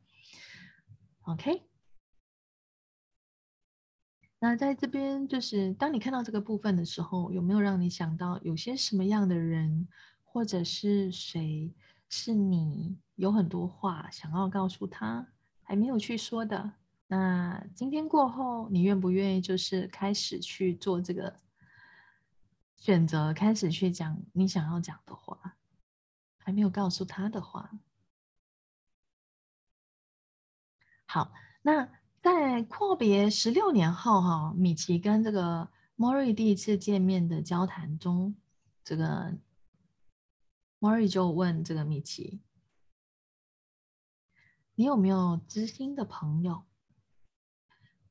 OK，那在这边就是当你看到这个部分的时候，有没有让你想到有些什么样的人，或者是谁是你有很多话想要告诉他，还没有去说的？那今天过后，你愿不愿意就是开始去做这个？选择开始去讲你想要讲的话，还没有告诉他的话。好，那在阔别十六年后，哈，米奇跟这个莫瑞第一次见面的交谈中，这个莫瑞就问这个米奇：“你有没有知心的朋友？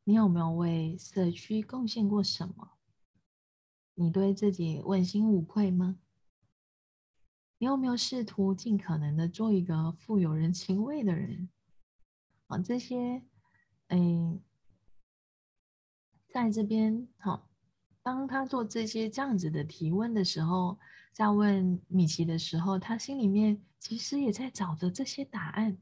你有没有为社区贡献过什么？”你对自己问心无愧吗？你有没有试图尽可能的做一个富有人情味的人？啊，这些，嗯，在这边，好，当他做这些这样子的提问的时候，在问米奇的时候，他心里面其实也在找着这些答案，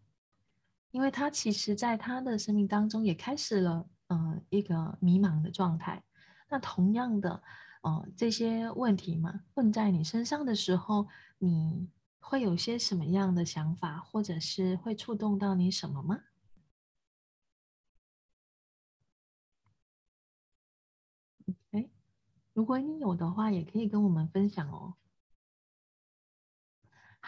因为他其实在他的生命当中也开始了，呃，一个迷茫的状态。那同样的。哦，这些问题嘛，问在你身上的时候，你会有些什么样的想法，或者是会触动到你什么吗？哎，如果你有的话，也可以跟我们分享哦。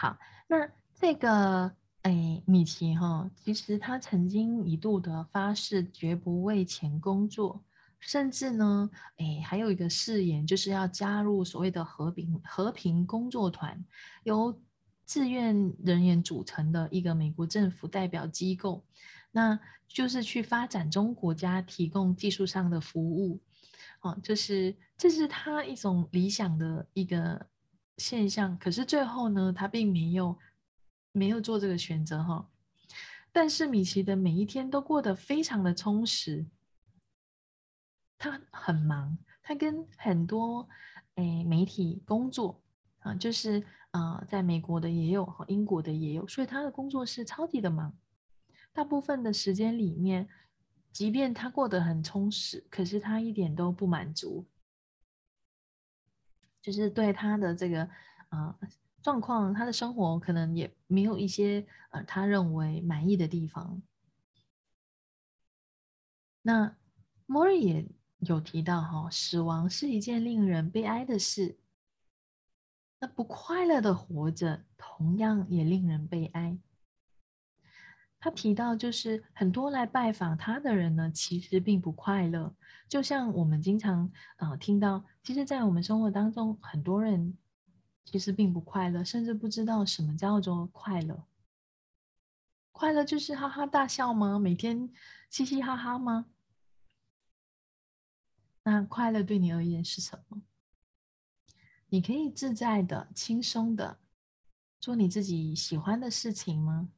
好，那这个哎，米奇哈，其实他曾经一度的发誓，绝不为钱工作。甚至呢，哎，还有一个誓言，就是要加入所谓的和平和平工作团，由志愿人员组成的一个美国政府代表机构，那就是去发展中国家提供技术上的服务，哦，就是这是他一种理想的一个现象。可是最后呢，他并没有没有做这个选择哈。但是米奇的每一天都过得非常的充实。他很忙，他跟很多诶媒体工作啊，就是啊，在美国的也有，和英国的也有，所以他的工作是超级的忙。大部分的时间里面，即便他过得很充实，可是他一点都不满足，就是对他的这个啊状况，他的生活可能也没有一些呃他认为满意的地方。那莫瑞也。有提到哈，死亡是一件令人悲哀的事。那不快乐的活着，同样也令人悲哀。他提到，就是很多来拜访他的人呢，其实并不快乐。就像我们经常啊听到，其实，在我们生活当中，很多人其实并不快乐，甚至不知道什么叫做快乐。快乐就是哈哈大笑吗？每天嘻嘻哈哈吗？那快乐对你而言是什么？你可以自在的、轻松的做你自己喜欢的事情吗？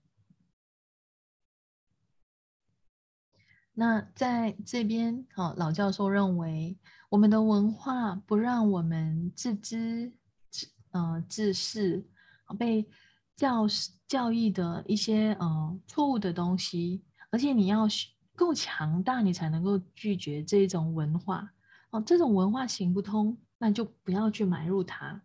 那在这边，好，老教授认为，我们的文化不让我们自知、自呃自视，被教教育的一些呃错误的东西，而且你要够强大，你才能够拒绝这种文化哦。这种文化行不通，那就不要去买入它，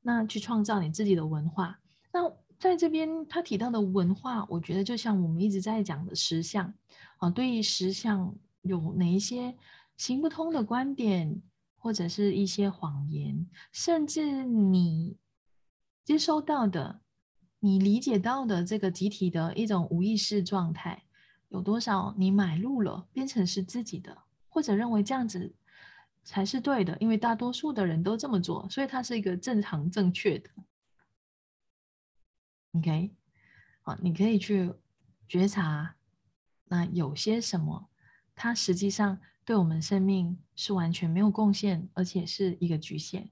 那去创造你自己的文化。那在这边他提到的文化，我觉得就像我们一直在讲的实相啊，对于实相有哪一些？行不通的观点，或者是一些谎言，甚至你接收到的、你理解到的这个集体的一种无意识状态，有多少你买入了，变成是自己的，或者认为这样子才是对的，因为大多数的人都这么做，所以它是一个正常正确的。OK，好，你可以去觉察，那有些什么，它实际上。对我们生命是完全没有贡献，而且是一个局限。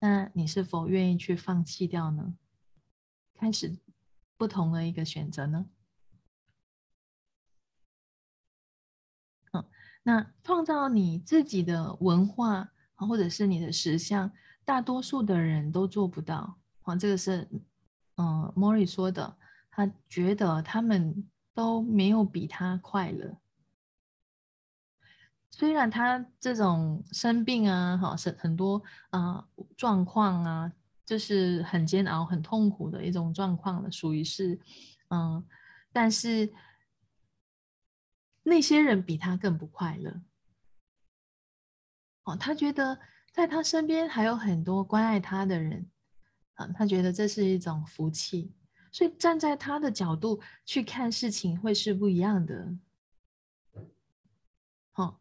那你是否愿意去放弃掉呢？开始不同的一个选择呢？嗯，那创造你自己的文化或者是你的实相，大多数的人都做不到。啊，这个是嗯，莫瑞说的，他觉得他们都没有比他快乐。虽然他这种生病啊，哈，是很多啊状况啊，就是很煎熬、很痛苦的一种状况了，属于是，嗯，但是那些人比他更不快乐。哦，他觉得在他身边还有很多关爱他的人，啊，他觉得这是一种福气，所以站在他的角度去看事情会是不一样的。好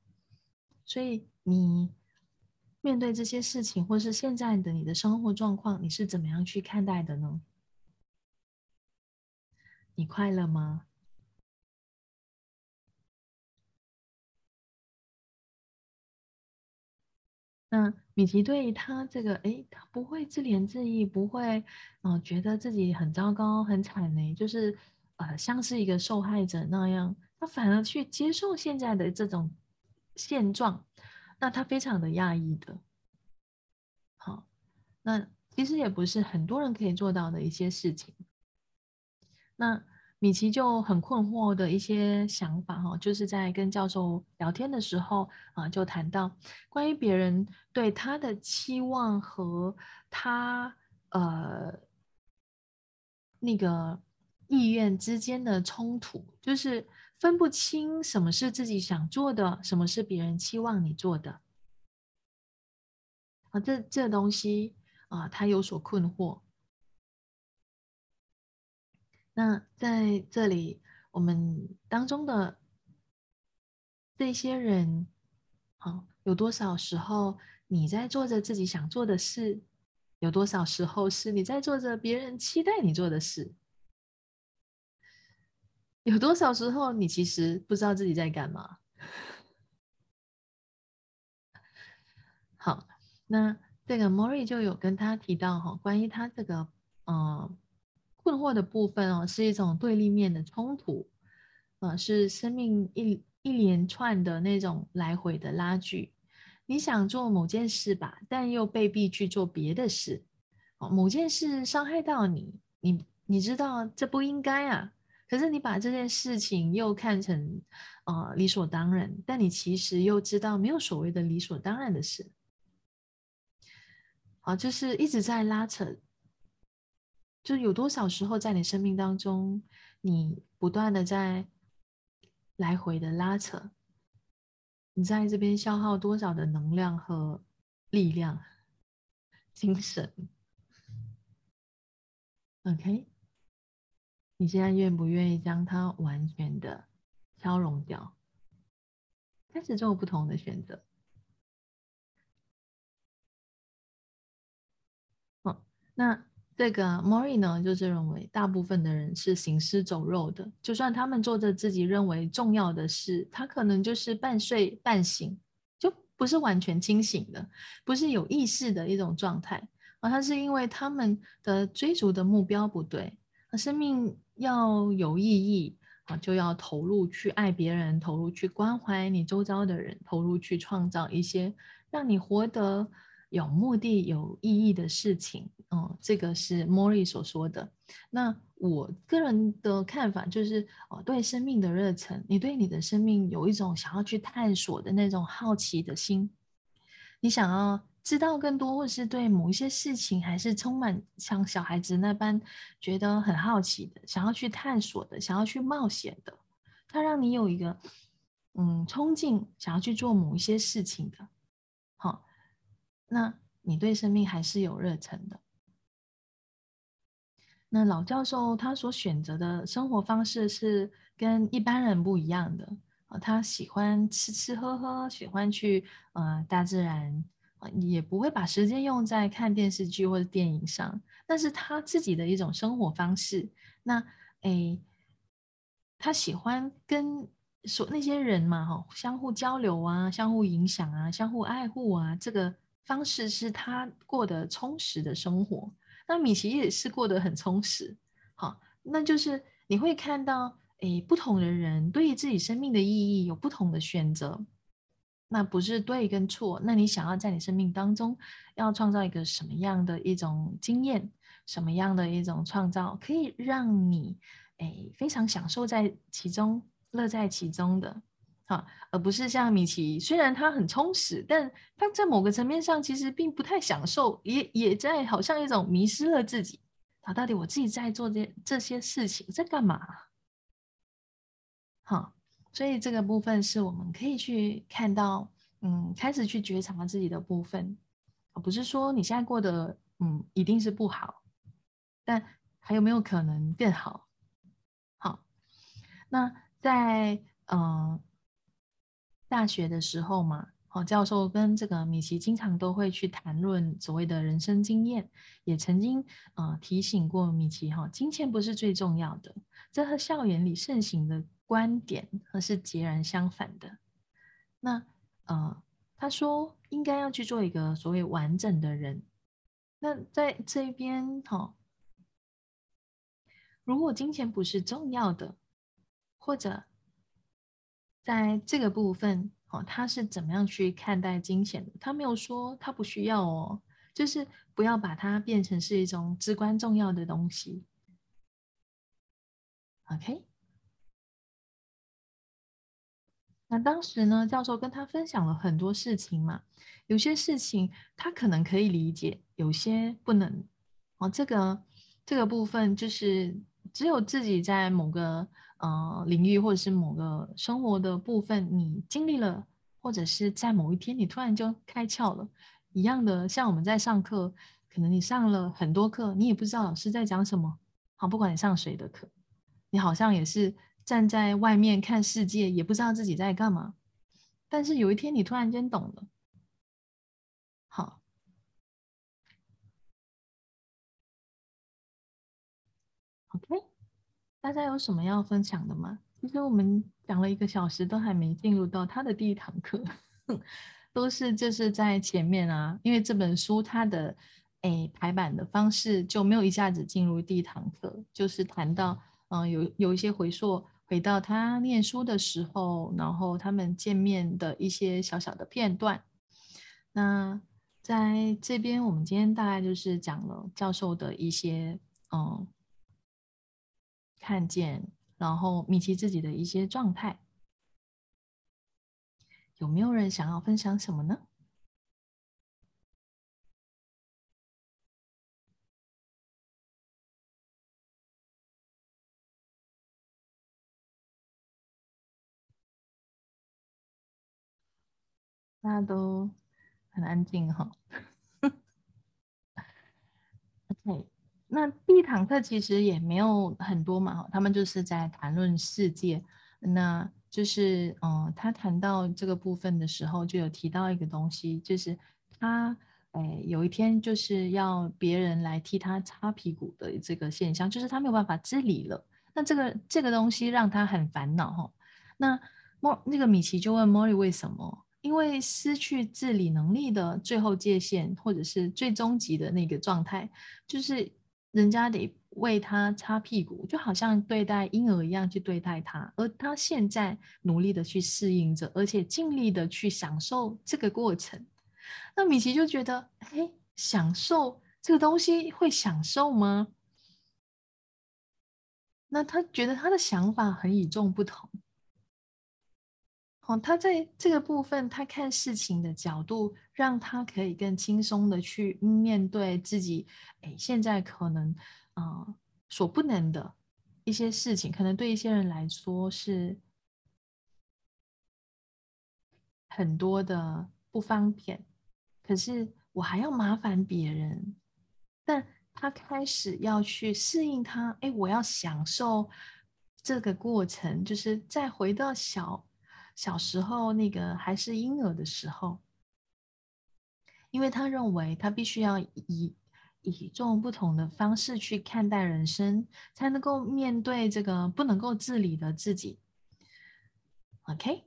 所以你面对这些事情，或是现在的你的生活状况，你是怎么样去看待的呢？你快乐吗？那米奇对他这个，哎，他不会自怜自艾，不会，嗯，觉得自己很糟糕、很惨呢，就是呃，像是一个受害者那样，他反而去接受现在的这种。现状，那他非常的讶异的。好，那其实也不是很多人可以做到的一些事情。那米奇就很困惑的一些想法哈，就是在跟教授聊天的时候啊，就谈到关于别人对他的期望和他呃那个意愿之间的冲突，就是。分不清什么是自己想做的，什么是别人期望你做的啊？这这东西啊，他有所困惑。那在这里，我们当中的这些人，好，有多少时候你在做着自己想做的事？有多少时候是你在做着别人期待你做的事？有多少时候你其实不知道自己在干嘛？好，那这个 Mori 就有跟他提到哈，关于他这个嗯困惑的部分哦，是一种对立面的冲突，呃，是生命一一连串的那种来回的拉锯。你想做某件事吧，但又被逼去做别的事。哦，某件事伤害到你，你你知道这不应该啊。可是你把这件事情又看成，呃，理所当然，但你其实又知道没有所谓的理所当然的事，好，就是一直在拉扯，就有多少时候在你生命当中，你不断的在来回的拉扯，你在这边消耗多少的能量和力量、精神，OK。你现在愿不愿意将它完全的消融掉？开始做不同的选择。好，那这个 Mori 呢，就是认为大部分的人是行尸走肉的。就算他们做着自己认为重要的事，他可能就是半睡半醒，就不是完全清醒的，不是有意识的一种状态。而他是因为他们的追逐的目标不对，而生命。要有意义啊，就要投入去爱别人，投入去关怀你周遭的人，投入去创造一些让你活得有目的、有意义的事情。嗯，这个是莫莉所说的。那我个人的看法就是，哦，对生命的热忱，你对你的生命有一种想要去探索的那种好奇的心，你想要知道更多，或是对某一些事情还是充满像小孩子那般觉得很好奇的，想要去探索的，想要去冒险的，它让你有一个嗯冲劲，想要去做某一些事情的。那你对生命还是有热忱的。那老教授他所选择的生活方式是跟一般人不一样的啊，他喜欢吃吃喝喝，喜欢去呃大自然啊，也不会把时间用在看电视剧或者电影上，那是他自己的一种生活方式。那诶，他喜欢跟所那些人嘛哈，相互交流啊，相互影响啊，相互爱护啊，这个方式是他过得充实的生活。那米奇也是过得很充实，好，那就是你会看到，诶，不同的人对于自己生命的意义有不同的选择，那不是对跟错，那你想要在你生命当中要创造一个什么样的一种经验，什么样的一种创造，可以让你诶非常享受在其中，乐在其中的。啊，而不是像米奇，虽然他很充实，但他在某个层面上其实并不太享受，也也在好像一种迷失了自己。啊，到底我自己在做这这些事情在干嘛？好，所以这个部分是我们可以去看到，嗯，开始去觉察自己的部分，不是说你现在过得嗯一定是不好，但还有没有可能更好？好，那在嗯。大学的时候嘛，哦，教授跟这个米奇经常都会去谈论所谓的人生经验，也曾经呃提醒过米奇哈，金钱不是最重要的，这和校园里盛行的观点和是截然相反的。那呃，他说应该要去做一个所谓完整的人。那在这边哈，如果金钱不是重要的，或者。在这个部分，哦，他是怎么样去看待金钱的？他没有说他不需要哦，就是不要把它变成是一种至关重要的东西。OK，那当时呢，教授跟他分享了很多事情嘛，有些事情他可能可以理解，有些不能。哦，这个这个部分就是只有自己在某个。呃，领域或者是某个生活的部分，你经历了，或者是在某一天你突然就开窍了，一样的，像我们在上课，可能你上了很多课，你也不知道老师在讲什么。好，不管你上谁的课，你好像也是站在外面看世界，也不知道自己在干嘛。但是有一天你突然间懂了。好，OK。大家有什么要分享的吗？其实我们讲了一个小时，都还没进入到他的第一堂课，都是就是在前面啊，因为这本书它的诶排版的方式就没有一下子进入第一堂课，就是谈到嗯有有一些回溯，回到他念书的时候，然后他们见面的一些小小的片段。那在这边，我们今天大概就是讲了教授的一些嗯。看见，然后米奇自己的一些状态，有没有人想要分享什么呢？大家都很安静哈。OK。那第一堂课其实也没有很多嘛，他们就是在谈论世界。那就是，嗯，他谈到这个部分的时候，就有提到一个东西，就是他，哎，有一天就是要别人来替他擦屁股的这个现象，就是他没有办法自理了。那这个这个东西让他很烦恼哈。那莫那个米奇就问莫莉为什么？因为失去自理能力的最后界限，或者是最终极的那个状态，就是。人家得为他擦屁股，就好像对待婴儿一样去对待他，而他现在努力的去适应着，而且尽力的去享受这个过程。那米奇就觉得，哎，享受这个东西会享受吗？那他觉得他的想法很与众不同。哦，他在这个部分，他看事情的角度，让他可以更轻松的去面对自己。哎，现在可能啊，所不能的一些事情，可能对一些人来说是很多的不方便。可是我还要麻烦别人，但他开始要去适应他。哎，我要享受这个过程，就是再回到小。小时候那个还是婴儿的时候，因为他认为他必须要以以众不同的方式去看待人生，才能够面对这个不能够自理的自己。OK。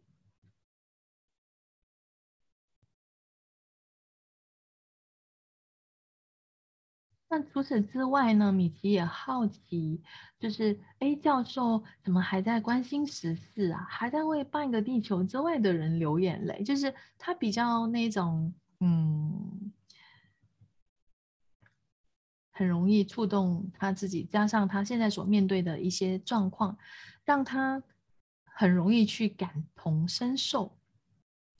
那除此之外呢？米奇也好奇，就是 A，教授怎么还在关心时事啊？还在为半个地球之外的人流眼泪？就是他比较那种，嗯，很容易触动他自己，加上他现在所面对的一些状况，让他很容易去感同身受。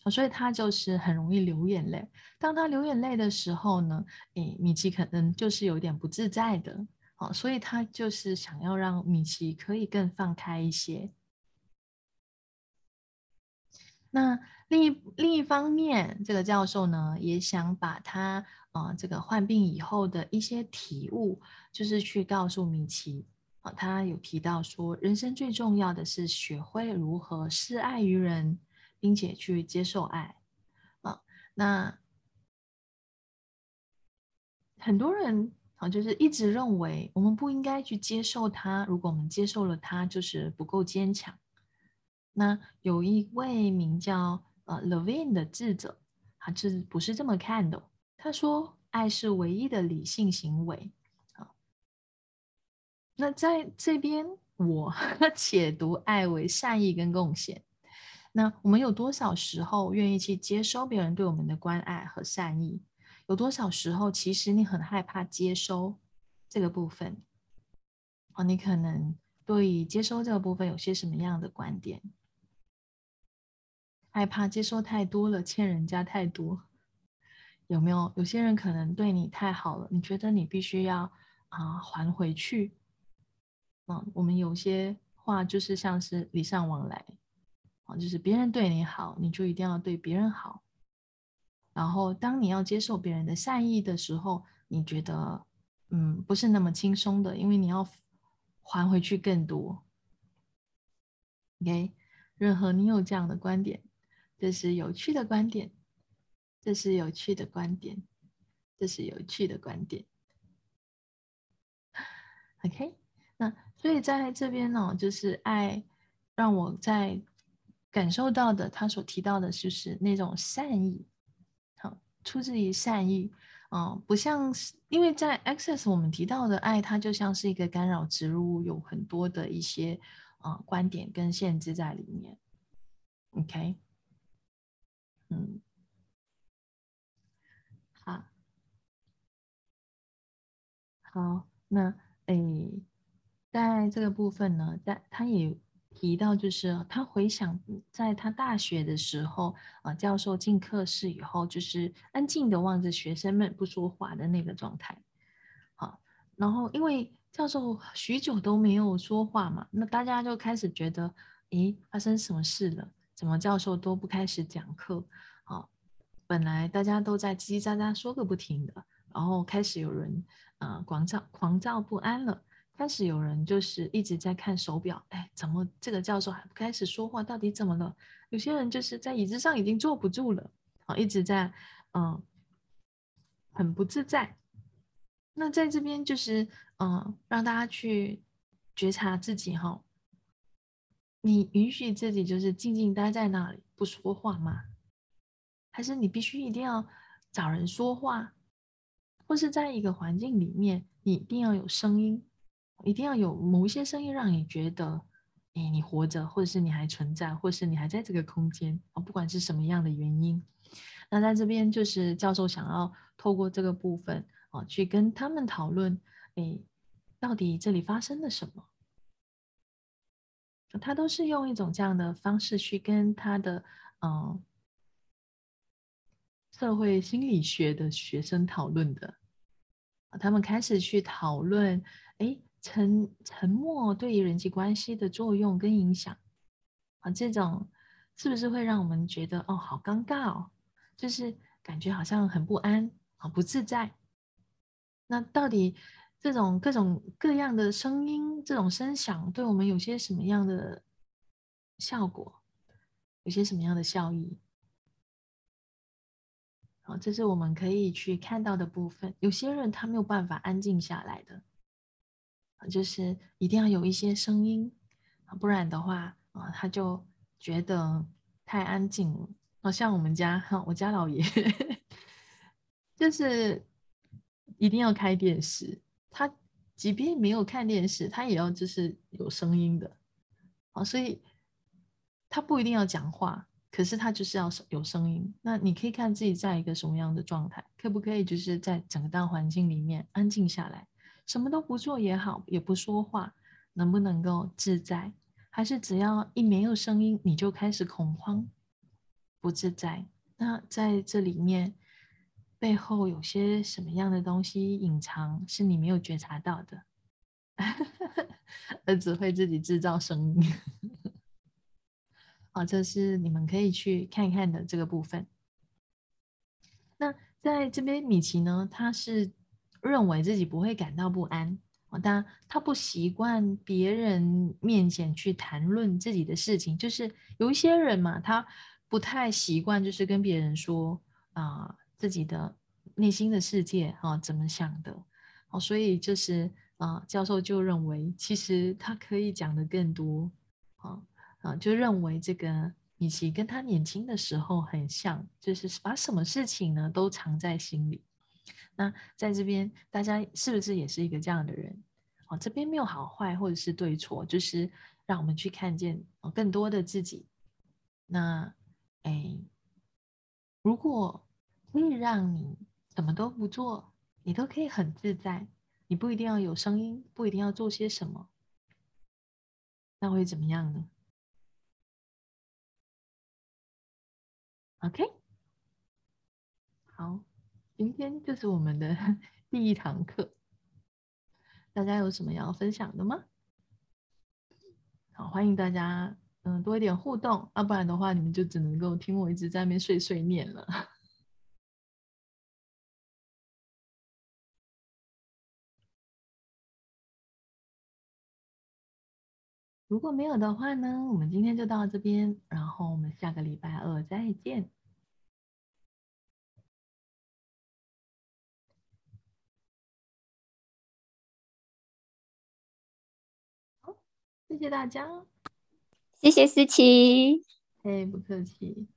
所以他就是很容易流眼泪。当他流眼泪的时候呢，诶，米奇可能就是有点不自在的，好，所以他就是想要让米奇可以更放开一些。那另一另一方面，这个教授呢，也想把他啊这个患病以后的一些体悟，就是去告诉米奇。啊，他有提到说，人生最重要的是学会如何施爱于人。并且去接受爱，啊，那很多人啊，就是一直认为我们不应该去接受他，如果我们接受了他，就是不够坚强。那有一位名叫呃 Levine 的智者，他是不是这么看的？他说，爱是唯一的理性行为。啊，那在这边，我 解读爱为善意跟贡献。那我们有多少时候愿意去接收别人对我们的关爱和善意？有多少时候其实你很害怕接收这个部分？哦，你可能对接收这个部分有些什么样的观点？害怕接收太多了，欠人家太多，有没有？有些人可能对你太好了，你觉得你必须要啊还回去？嗯，我们有些话就是像是礼尚往来。就是别人对你好，你就一定要对别人好。然后，当你要接受别人的善意的时候，你觉得，嗯，不是那么轻松的，因为你要还回去更多。OK，任何你有这样的观点，这是有趣的观点，这是有趣的观点，这是有趣的观点。OK，那所以在这边呢，就是爱让我在。感受到的，他所提到的就是那种善意，好，出自于善意，嗯，不像是因为在 Access 我们提到的爱，它就像是一个干扰植入，有很多的一些啊观点跟限制在里面。OK，嗯，好，好，那诶，在这个部分呢，在他也。提到就是他回想在他大学的时候啊，教授进课室以后，就是安静的望着学生们不说话的那个状态。好，然后因为教授许久都没有说话嘛，那大家就开始觉得，咦，发生什么事了？怎么教授都不开始讲课？好，本来大家都在叽叽喳喳说个不停的，然后开始有人啊狂躁狂躁不安了。开始有人就是一直在看手表，哎，怎么这个教授还不开始说话？到底怎么了？有些人就是在椅子上已经坐不住了，好，一直在，嗯，很不自在。那在这边就是，嗯，让大家去觉察自己哈，你允许自己就是静静待在那里不说话吗？还是你必须一定要找人说话？或是在一个环境里面，你一定要有声音，一定要有某一些声音让你觉得，哎，你活着，或者是你还存在，或者是你还在这个空间啊，不管是什么样的原因。那在这边就是教授想要透过这个部分啊，去跟他们讨论，哎，到底这里发生了什么？他都是用一种这样的方式去跟他的嗯社会心理学的学生讨论的。他们开始去讨论，哎，沉沉默对于人际关系的作用跟影响啊，这种是不是会让我们觉得哦，好尴尬哦？就是感觉好像很不安啊，不自在。那到底这种各种各样的声音，这种声响，对我们有些什么样的效果？有些什么样的效益？好，这是我们可以去看到的部分。有些人他没有办法安静下来的，就是一定要有一些声音，不然的话啊，他就觉得太安静了。好像我们家哈，我家老爷就是一定要开电视，他即便没有看电视，他也要就是有声音的，啊，所以他不一定要讲话，可是他就是要有声音。那你可以看自己在一个什么样的状态，可不可以就是在整个大环境里面安静下来，什么都不做也好，也不说话，能不能够自在？还是只要一没有声音，你就开始恐慌？不自在，那在这里面背后有些什么样的东西隐藏，是你没有觉察到的，而 只会自己制造声音。好，这是你们可以去看一看的这个部分。那在这边，米奇呢，他是认为自己不会感到不安，但他不习惯别人面前去谈论自己的事情，就是有一些人嘛，他。不太习惯，就是跟别人说啊自己的内心的世界啊怎么想的，哦，所以就是啊教授就认为，其实他可以讲的更多，啊啊就认为这个米奇跟他年轻的时候很像，就是把什么事情呢都藏在心里。那在这边大家是不是也是一个这样的人？哦，这边没有好坏或者是对错，就是让我们去看见更多的自己。那。哎，如果可以让你什么都不做，你都可以很自在，你不一定要有声音，不一定要做些什么，那会怎么样呢？OK，好，今天就是我们的 第一堂课，大家有什么要分享的吗？好，欢迎大家。嗯，多一点互动，要不然的话，你们就只能够听我一直在那边碎碎念了。如果没有的话呢，我们今天就到这边，然后我们下个礼拜二再见。谢谢大家。谢谢思琪。哎，不客气。